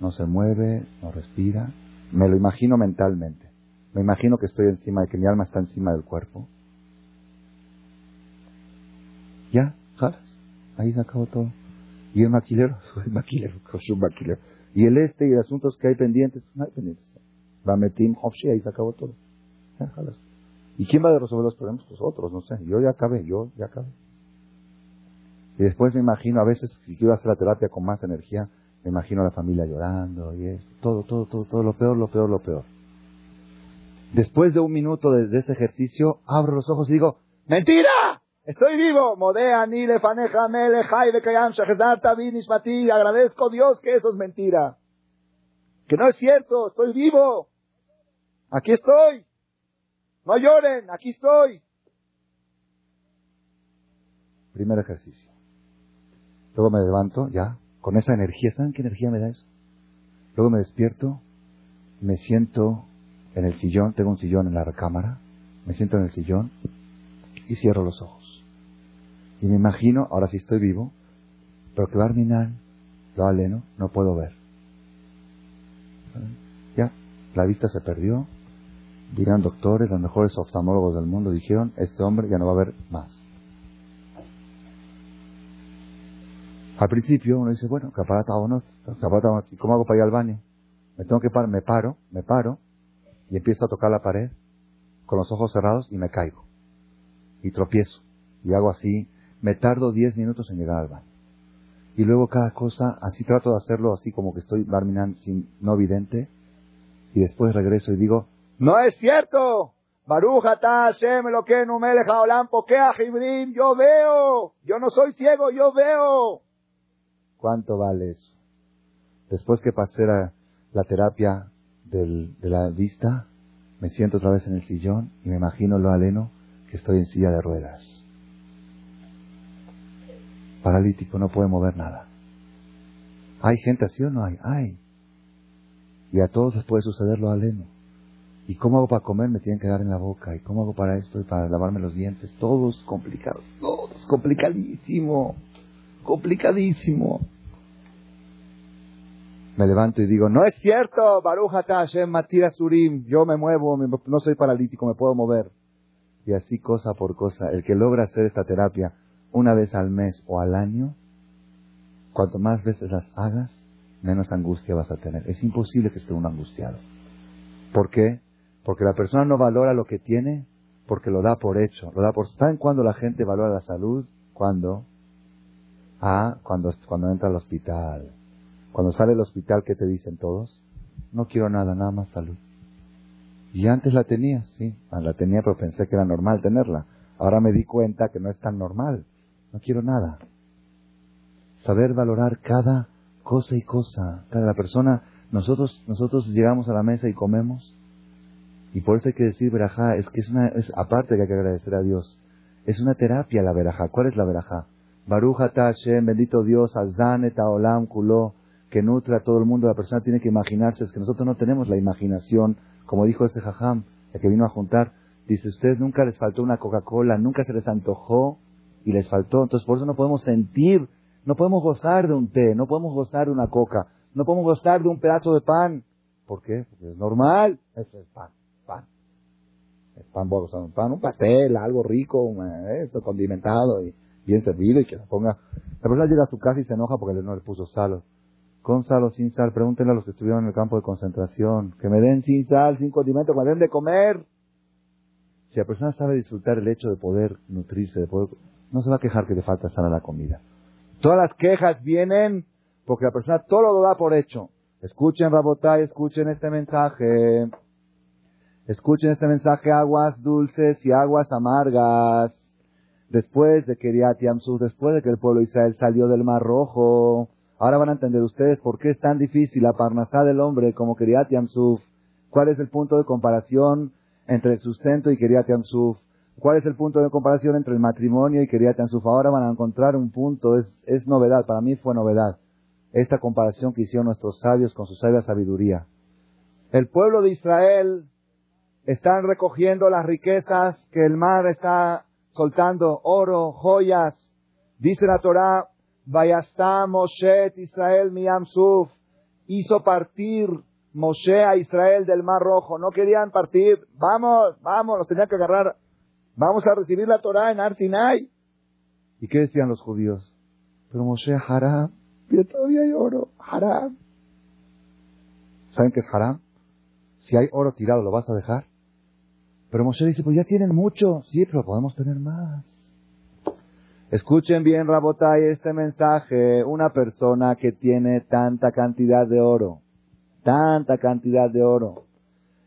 [SPEAKER 1] No se mueve, no respira. Me lo imagino mentalmente. Me imagino que estoy encima, que mi alma está encima del cuerpo. Ya, jalas. Ahí se acabó todo. Y el maquilero, el un maquilero. Y el este y el asuntos que hay pendientes, no hay pendientes. Hofshi, ahí se acabó todo. Ya, jalas. ¿Y quién va a resolver los problemas? Nosotros, no sé. Yo ya acabé, yo ya acabé. Y después me imagino, a veces, si quiero hacer la terapia con más energía, me imagino a la familia llorando y eso. Todo, todo, todo, todo, lo peor, lo peor, lo peor. Después de un minuto de, ese ejercicio, abro los ojos y digo, ¡Mentira! Estoy vivo. Modea, Nile, Faneja, Mele, Jaide, Kayam, Ismati. Agradezco a Dios que eso es mentira. Que no es cierto. Estoy vivo. Aquí estoy. No lloren, aquí estoy. Primer ejercicio. Luego me levanto, ya, con esa energía. ¿Saben qué energía me da eso? Luego me despierto, me siento en el sillón, tengo un sillón en la recámara, me siento en el sillón y cierro los ojos. Y me imagino, ahora sí estoy vivo, pero que Barminan, lo aleno, no puedo ver. Ya, la vista se perdió, Dirán doctores, los mejores oftalmólogos del mundo dijeron, este hombre ya no va a ver más. Al principio uno dice, bueno, o no, ¿cómo hago para ir al baño? Me tengo que parar, me paro, me paro, y empiezo a tocar la pared con los ojos cerrados y me caigo. Y tropiezo. Y hago así, me tardo 10 minutos en llegar al baño. Y luego cada cosa, así trato de hacerlo así como que estoy barminan sin no vidente, y después regreso y digo, no es cierto. lo que yo veo. Yo no soy ciego, yo veo. ¿Cuánto vale eso? Después que pasé la, terapia de la vista, me siento otra vez en el sillón y me imagino lo aleno que estoy en silla de ruedas. Paralítico, no puede mover nada. ¿Hay gente así o no hay? Hay. Y a todos les puede suceder lo aleno. ¿Y cómo hago para comer? Me tienen que dar en la boca. ¿Y cómo hago para esto y para lavarme los dientes? Todos complicados. Todos complicadísimo. Complicadísimo. Me levanto y digo, no es cierto, Baruch Hashem Matira Surim, yo me muevo, no soy paralítico, me puedo mover. Y así cosa por cosa, el que logra hacer esta terapia una vez al mes o al año, cuanto más veces las hagas, menos angustia vas a tener. Es imposible que esté uno angustiado. ¿Por qué? Porque la persona no valora lo que tiene porque lo da por hecho. Lo da por... ¿Saben cuándo la gente valora la salud? ¿Cuándo? Ah, cuando, cuando entra al hospital. Cuando sale del hospital, ¿qué te dicen todos? No quiero nada, nada más salud. Y antes la tenía, sí. Ah, la tenía, pero pensé que era normal tenerla. Ahora me di cuenta que no es tan normal. No quiero nada. Saber valorar cada cosa y cosa. Cada persona, nosotros, nosotros llegamos a la mesa y comemos y por eso hay que decir verajá, es que es una, es, aparte que hay que agradecer a Dios, es una terapia la verajá. ¿Cuál es la verajá? Baruja Hashem, bendito Dios, Azan Olam Kuló, que nutre a todo el mundo. La persona tiene que imaginarse, es que nosotros no tenemos la imaginación, como dijo ese jajam, el que vino a juntar. Dice, ustedes nunca les faltó una Coca-Cola, nunca se les antojó y les faltó. Entonces por eso no podemos sentir, no podemos gozar de un té, no podemos gozar de una coca, no podemos gozar de un pedazo de pan. ¿Por qué? Porque es normal, eso es pan pan. Un pastel, algo rico, eh, esto condimentado y bien servido y que lo ponga. La persona llega a su casa y se enoja porque no le puso sal. Con sal o sin sal, pregúntenle a los que estuvieron en el campo de concentración, que me den sin sal, sin condimento, que me den de comer. Si la persona sabe disfrutar el hecho de poder nutrirse, de poder, no se va a quejar que le falta sal a la comida. Todas las quejas vienen porque la persona todo lo da por hecho. Escuchen, Rabotay, escuchen este mensaje. Escuchen este mensaje, aguas dulces y aguas amargas. Después de que Yamsuf, después de que el pueblo de Israel salió del Mar Rojo, ahora van a entender ustedes por qué es tan difícil la parnasá del hombre como Kiriat Yamsuf. ¿Cuál es el punto de comparación entre el sustento y Kiriat Yamsuf? ¿Cuál es el punto de comparación entre el matrimonio y Kiriat Ansuf? Ahora van a encontrar un punto, es, es novedad, para mí fue novedad. Esta comparación que hicieron nuestros sabios con su sabia sabiduría. El pueblo de Israel están recogiendo las riquezas que el mar está soltando, oro, joyas. Dice la Torah, Vayastá Moshe Israel Suf, hizo partir Moshe a Israel del Mar Rojo. No querían partir. Vamos, vamos, los tenían que agarrar Vamos a recibir la Torah en Arsinai. ¿Y qué decían los judíos? Pero Moshe, haram. Mira, todavía hay oro. Haram. ¿Saben qué es haram? Si hay oro tirado, ¿lo vas a dejar? Pero Moshe dice, pues ya tienen mucho. Sí, pero podemos tener más. Escuchen bien, Rabotai, este mensaje. Una persona que tiene tanta cantidad de oro, tanta cantidad de oro,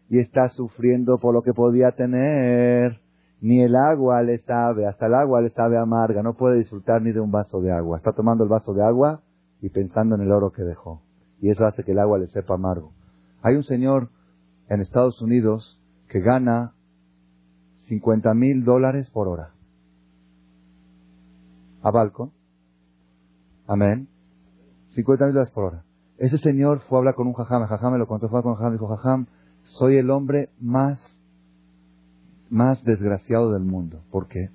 [SPEAKER 1] y está sufriendo por lo que podía tener, ni el agua le sabe, hasta el agua le sabe amarga, no puede disfrutar ni de un vaso de agua. Está tomando el vaso de agua y pensando en el oro que dejó. Y eso hace que el agua le sepa amargo. Hay un señor en Estados Unidos que gana 50 mil dólares por hora. A balcón. Amén. 50 mil dólares por hora. Ese señor fue a hablar con un jajam. El jajam me lo contó, fue con un jajam. Dijo, jajam, soy el hombre más más desgraciado del mundo. ¿Por qué?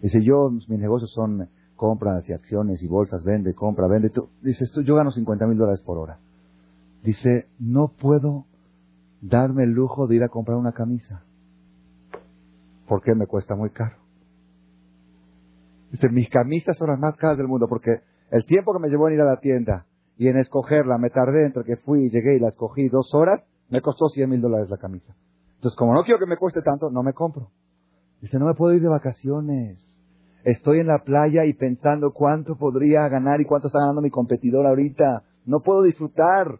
[SPEAKER 1] Dice, yo, mis negocios son compras y acciones y bolsas, vende, compra, vende. Dice, esto, yo gano 50 mil dólares por hora. Dice, no puedo darme el lujo de ir a comprar una camisa. Porque me cuesta muy caro. Dice, mis camisas son las más caras del mundo porque el tiempo que me llevó en ir a la tienda y en escogerla, me tardé entre que fui y llegué y la escogí dos horas, me costó 100 mil dólares la camisa. Entonces, como no quiero que me cueste tanto, no me compro. Dice, no me puedo ir de vacaciones. Estoy en la playa y pensando cuánto podría ganar y cuánto está ganando mi competidor ahorita. No puedo disfrutar.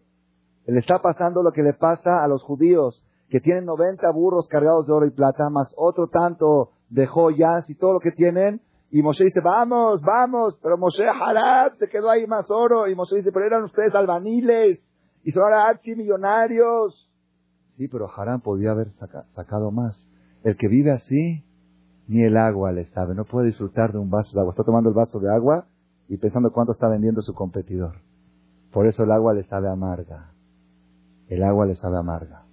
[SPEAKER 1] Le está pasando lo que le pasa a los judíos, que tienen 90 burros cargados de oro y plata, más otro tanto de joyas y todo lo que tienen. Y Moshe dice, vamos, vamos, pero Moshe Harab se quedó ahí más oro. Y Moshe dice, pero eran ustedes albaniles y son ahora archimillonarios. Sí, pero Harán podía haber sacado más. El que vive así, ni el agua le sabe. No puede disfrutar de un vaso de agua. Está tomando el vaso de agua y pensando cuánto está vendiendo su competidor. Por eso el agua le sabe amarga. El agua le sabe amarga.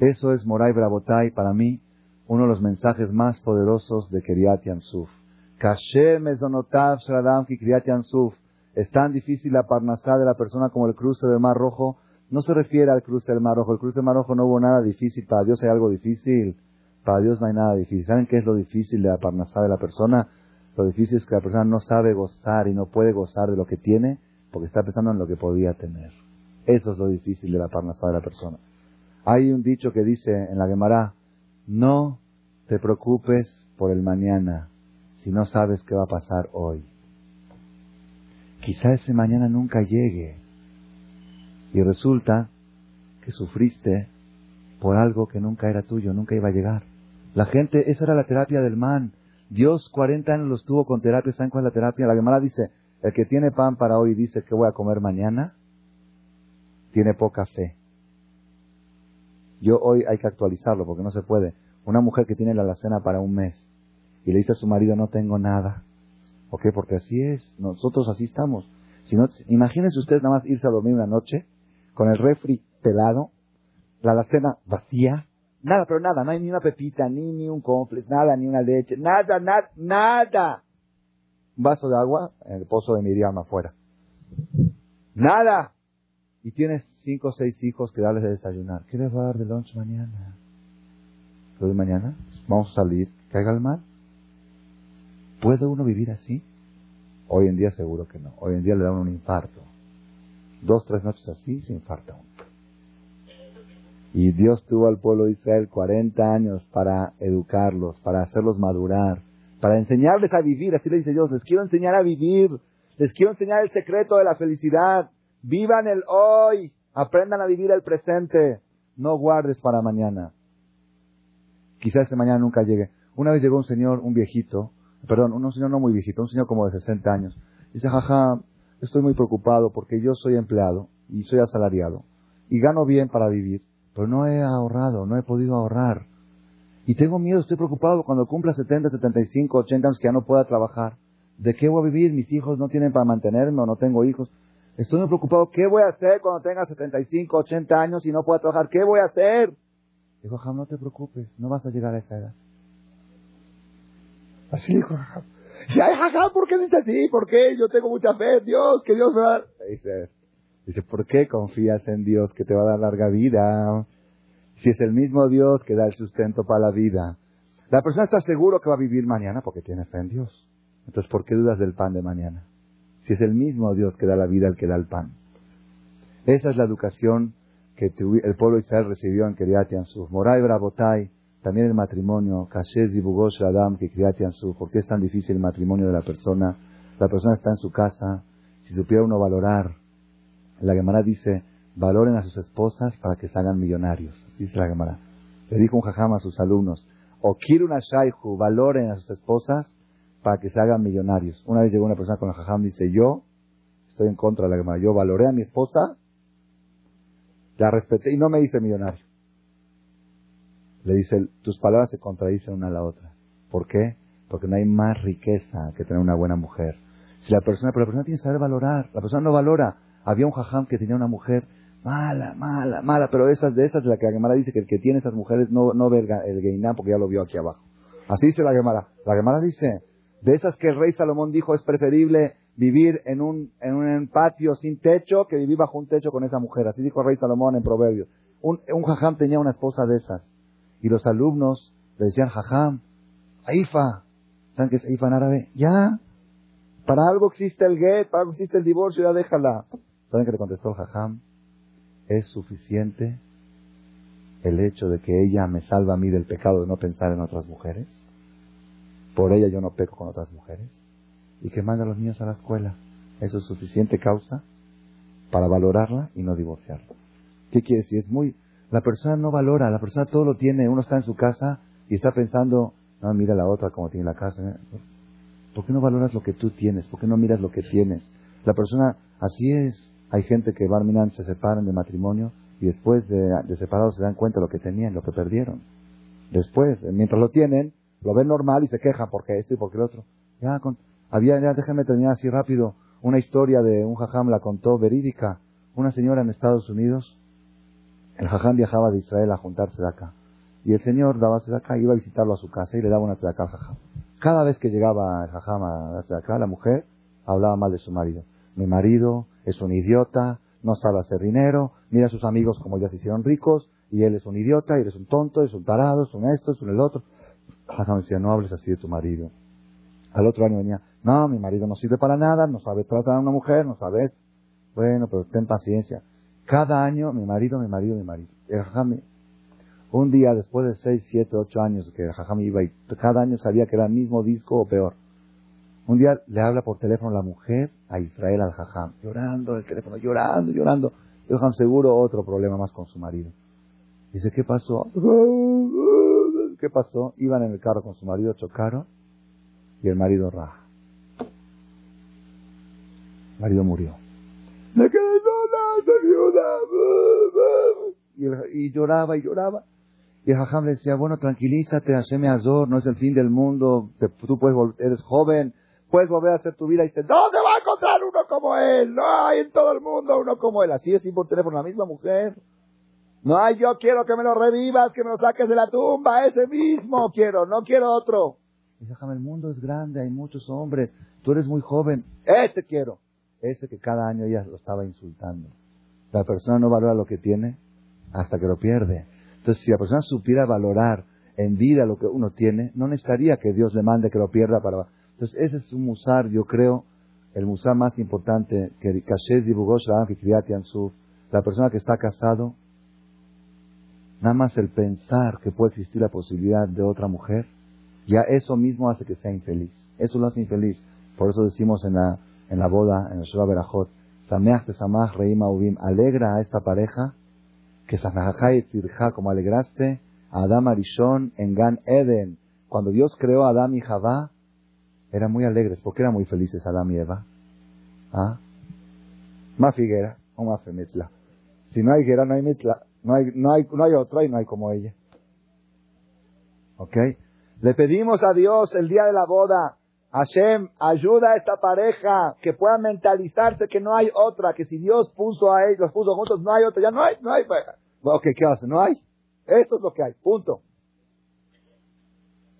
[SPEAKER 1] Eso es Moray Bravotai para mí uno de los mensajes más poderosos de Kiryat Yamsuf. Es tan difícil la parnasá de la persona como el cruce del Mar Rojo no se refiere al cruce del Mar Rojo. El cruce del Mar Rojo no hubo nada difícil. Para Dios hay algo difícil. Para Dios no hay nada difícil. ¿Saben qué es lo difícil de la parnasá de la persona? Lo difícil es que la persona no sabe gozar y no puede gozar de lo que tiene porque está pensando en lo que podía tener. Eso es lo difícil de la parnasá de la persona. Hay un dicho que dice en la Gemara, no te preocupes por el mañana si no sabes qué va a pasar hoy. Quizá ese mañana nunca llegue. Y resulta que sufriste por algo que nunca era tuyo, nunca iba a llegar. La gente, esa era la terapia del man. Dios 40 años los tuvo con terapia. ¿Saben cuál es la terapia? La Gemara dice, el que tiene pan para hoy dice que voy a comer mañana, tiene poca fe. Yo hoy hay que actualizarlo porque no se puede. Una mujer que tiene la alacena para un mes y le dice a su marido no tengo nada. ¿Ok? Porque así es. Nosotros así estamos. Si no, imagínense ustedes nada más irse a dormir una noche con el refri pelado, la alacena vacía, nada, pero nada, no hay ni una pepita, ni, ni un complex, nada, ni una leche, nada, nada, nada. Un vaso de agua en el pozo de Miriam afuera. Nada. Y tienes cinco o seis hijos que darles de desayunar. ¿Qué les va a dar de lunch mañana? ¿Lo de mañana? Vamos a salir, caiga el mar. ¿Puede uno vivir así? Hoy en día seguro que no. Hoy en día le da un infarto dos, tres noches así, se infarta uno. Y Dios tuvo al pueblo de Israel 40 años para educarlos, para hacerlos madurar, para enseñarles a vivir. Así le dice Dios, les quiero enseñar a vivir, les quiero enseñar el secreto de la felicidad. Vivan el hoy, aprendan a vivir el presente, no guardes para mañana. Quizás ese mañana nunca llegue. Una vez llegó un señor, un viejito, perdón, un señor no muy viejito, un señor como de 60 años. Dice, jaja, estoy muy preocupado porque yo soy empleado y soy asalariado y gano bien para vivir, pero no he ahorrado, no he podido ahorrar. Y tengo miedo, estoy preocupado cuando cumpla 70, 75, 80 años que ya no pueda trabajar. ¿De qué voy a vivir? Mis hijos no tienen para mantenerme o no tengo hijos. Estoy muy preocupado. ¿Qué voy a hacer cuando tenga 75, 80 años y no pueda trabajar? ¿Qué voy a hacer? Dijo Jajam, no te preocupes, no vas a llegar a esa edad. Así dijo Jajam. Si hay Jajam, ¿por qué dice así? ¿Por qué? Yo tengo mucha fe en Dios, que Dios me va a dar. Dice, dice, ¿por qué confías en Dios que te va a dar larga vida? Si es el mismo Dios que da el sustento para la vida. La persona está seguro que va a vivir mañana porque tiene fe en Dios. Entonces, ¿por qué dudas del pan de mañana? Si es el mismo Dios que da la vida el que da el pan. Esa es la educación que el pueblo de Israel recibió en Kiryat Yansuf. Moray Brabotay, también el matrimonio, Kashez y Bugosh Adam, que Kiryat Yansuf. ¿Por qué es tan difícil el matrimonio de la persona? La persona está en su casa. Si supiera uno valorar, la Gemara dice, valoren a sus esposas para que se hagan millonarios. Así dice la Gemara. Le dijo un jajam a sus alumnos, o una shayhu, valoren a sus esposas para que se hagan millonarios. Una vez llegó una persona con el jajam y dice, yo estoy en contra de la Gemara. Yo valoré a mi esposa, la respeté y no me hice millonario. Le dice, tus palabras se contradicen una a la otra. ¿Por qué? Porque no hay más riqueza que tener una buena mujer. Si la persona, pero la persona tiene que saber valorar. La persona no valora. Había un jajam que tenía una mujer mala, mala, mala, pero esas de esas de la que la Gemara dice que el que tiene esas mujeres no, no ve el, el porque ya lo vio aquí abajo. Así dice la Gemara. La Gemara dice, de esas que el rey Salomón dijo es preferible vivir en un, en un patio sin techo que vivir bajo un techo con esa mujer. Así dijo el rey Salomón en Proverbios. Un, un jajam tenía una esposa de esas. Y los alumnos le decían, jajam, aifa. ¿Saben qué es aifa en árabe? Ya. Para algo existe el get, para algo existe el divorcio, ya déjala. ¿Saben qué le contestó el jajam? es suficiente el hecho de que ella me salva a mí del pecado de no pensar en otras mujeres. Por ella yo no peco con otras mujeres. Y que manda a los niños a la escuela. Eso es suficiente causa para valorarla y no divorciarla. ¿Qué quiere decir? Es muy... La persona no valora, la persona todo lo tiene. Uno está en su casa y está pensando, no, mira la otra como tiene la casa. ¿Por qué no valoras lo que tú tienes? ¿Por qué no miras lo que tienes? La persona, así es. Hay gente que Barminan se separan de matrimonio y después de, separados se dan cuenta de lo que tenían, lo que perdieron. Después, mientras lo tienen, lo ven normal y se quejan porque esto y porque el otro. Ya, había, ya déjenme terminar así rápido, una historia de un jajam la contó verídica. Una señora en Estados Unidos, el jajam viajaba de Israel a juntarse de acá. Y el señor daba acá, iba a visitarlo a su casa y le daba una acá al jajam. Cada vez que llegaba el jajam a acá, la mujer hablaba mal de su marido. Mi marido es un idiota, no sabe hacer dinero, mira a sus amigos como ya se hicieron ricos, y él es un idiota, y eres un tonto, es un tarado, es un esto, es un el otro. Me decía, no hables así de tu marido. Al otro año venía, no, mi marido no sirve para nada, no sabe tratar a una mujer, no sabe. Bueno, pero ten paciencia. Cada año, mi marido, mi marido, mi marido. El jajam, un día después de seis, siete, ocho años que el jajam iba y cada año sabía que era el mismo disco o peor. Un día le habla por teléfono la mujer a Israel al Jajam, llorando el teléfono, llorando, llorando. Y Jajam seguro otro problema más con su marido. Dice, ¿qué pasó? ¿Qué pasó? Iban en el carro con su marido, chocaron y el marido raja. El marido murió. Me quedé sola, viuda. Y, lloraba y lloraba. Y el Jajam le decía, bueno, tranquilízate, haceme azor, no es el fin del mundo, tú puedes eres joven, puedes volver a hacer tu vida y dices, ¿dónde va a encontrar uno como él? No hay en todo el mundo uno como él. Así es por teléfono la misma mujer. No hay, yo quiero que me lo revivas, que me lo saques de la tumba, ese mismo quiero, no quiero otro. Dice, el mundo es grande, hay muchos hombres, tú eres muy joven, este quiero. Ese que cada año ella lo estaba insultando. La persona no valora lo que tiene hasta que lo pierde. Entonces, si la persona supiera valorar en vida lo que uno tiene, no necesitaría que Dios le mande que lo pierda para entonces, ese es un musar, yo creo, el musar más importante que Kashez divulgó la persona que está casado, nada más el pensar que puede existir la posibilidad de otra mujer, ya eso mismo hace que sea infeliz. Eso lo hace infeliz. Por eso decimos en la, en la boda, en el Shua Berajot, Sameach Samach Reima Ubim, alegra a esta pareja que y Tzirja, como alegraste a Adam Arishon en Gan Eden. Cuando Dios creó a Adam y Javá, eran muy alegres, porque eran muy felices Adán y Eva. ¿Ah? Más figuera, o más femetla. Si no hay higuera, no hay metla. No hay, no hay, no hay otra y no hay como ella. ¿Ok? Le pedimos a Dios el día de la boda, Hashem, ayuda a esta pareja que puedan mentalizarse que no hay otra, que si Dios puso a ellos, los puso juntos, no hay otra, ya no hay, no hay pareja. Ok, ¿qué hace? No hay. Esto es lo que hay, punto.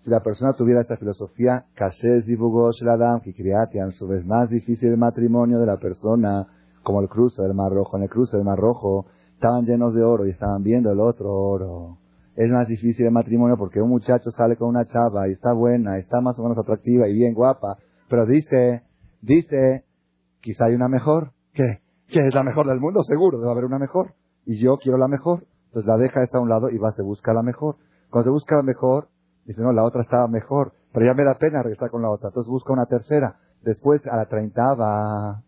[SPEAKER 1] Si la persona tuviera esta filosofía, que a su vez más difícil el matrimonio de la persona, como el cruce del Mar Rojo. En el cruce del Mar Rojo estaban llenos de oro y estaban viendo el otro oro. Es más difícil el matrimonio porque un muchacho sale con una chava y está buena, está más o menos atractiva y bien guapa, pero dice, dice, quizá hay una mejor. ¿Qué? ¿Qué es la mejor del mundo? Seguro, debe haber una mejor. Y yo quiero la mejor. Entonces la deja esta a un lado y va, se busca la mejor. Cuando se busca la mejor, Dice, no, la otra estaba mejor, pero ya me da pena regresar con la otra. Entonces busca una tercera. Después, a la treintava,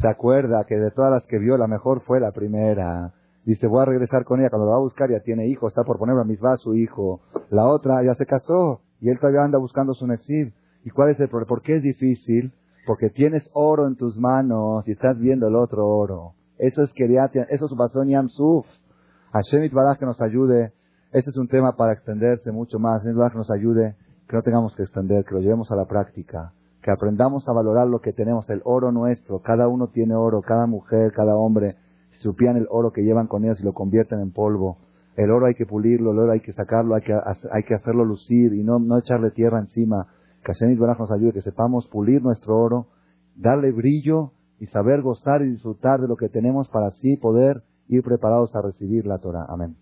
[SPEAKER 1] se acuerda que de todas las que vio, la mejor fue la primera. Dice, voy a regresar con ella. Cuando la va a buscar, ya tiene hijo, está por poner a misma a su hijo. La otra ya se casó y él todavía anda buscando su nesib. ¿Y cuál es el problema? ¿Por qué es difícil? Porque tienes oro en tus manos y estás viendo el otro oro. Eso es Keriatia, eso es Basón Yamsuf. Hashem Itbaraj que nos ayude este es un tema para extenderse mucho más. Es que nos ayude, que no tengamos que extender, que lo llevemos a la práctica, que aprendamos a valorar lo que tenemos, el oro nuestro. Cada uno tiene oro, cada mujer, cada hombre. Si supían el oro que llevan con ellos y lo convierten en polvo. El oro hay que pulirlo, el oro hay que sacarlo, hay que, hay que hacerlo lucir y no, no echarle tierra encima. Que Hashem nos ayude, que sepamos pulir nuestro oro, darle brillo y saber gozar y disfrutar de lo que tenemos para así poder ir preparados a recibir la Torah. Amén.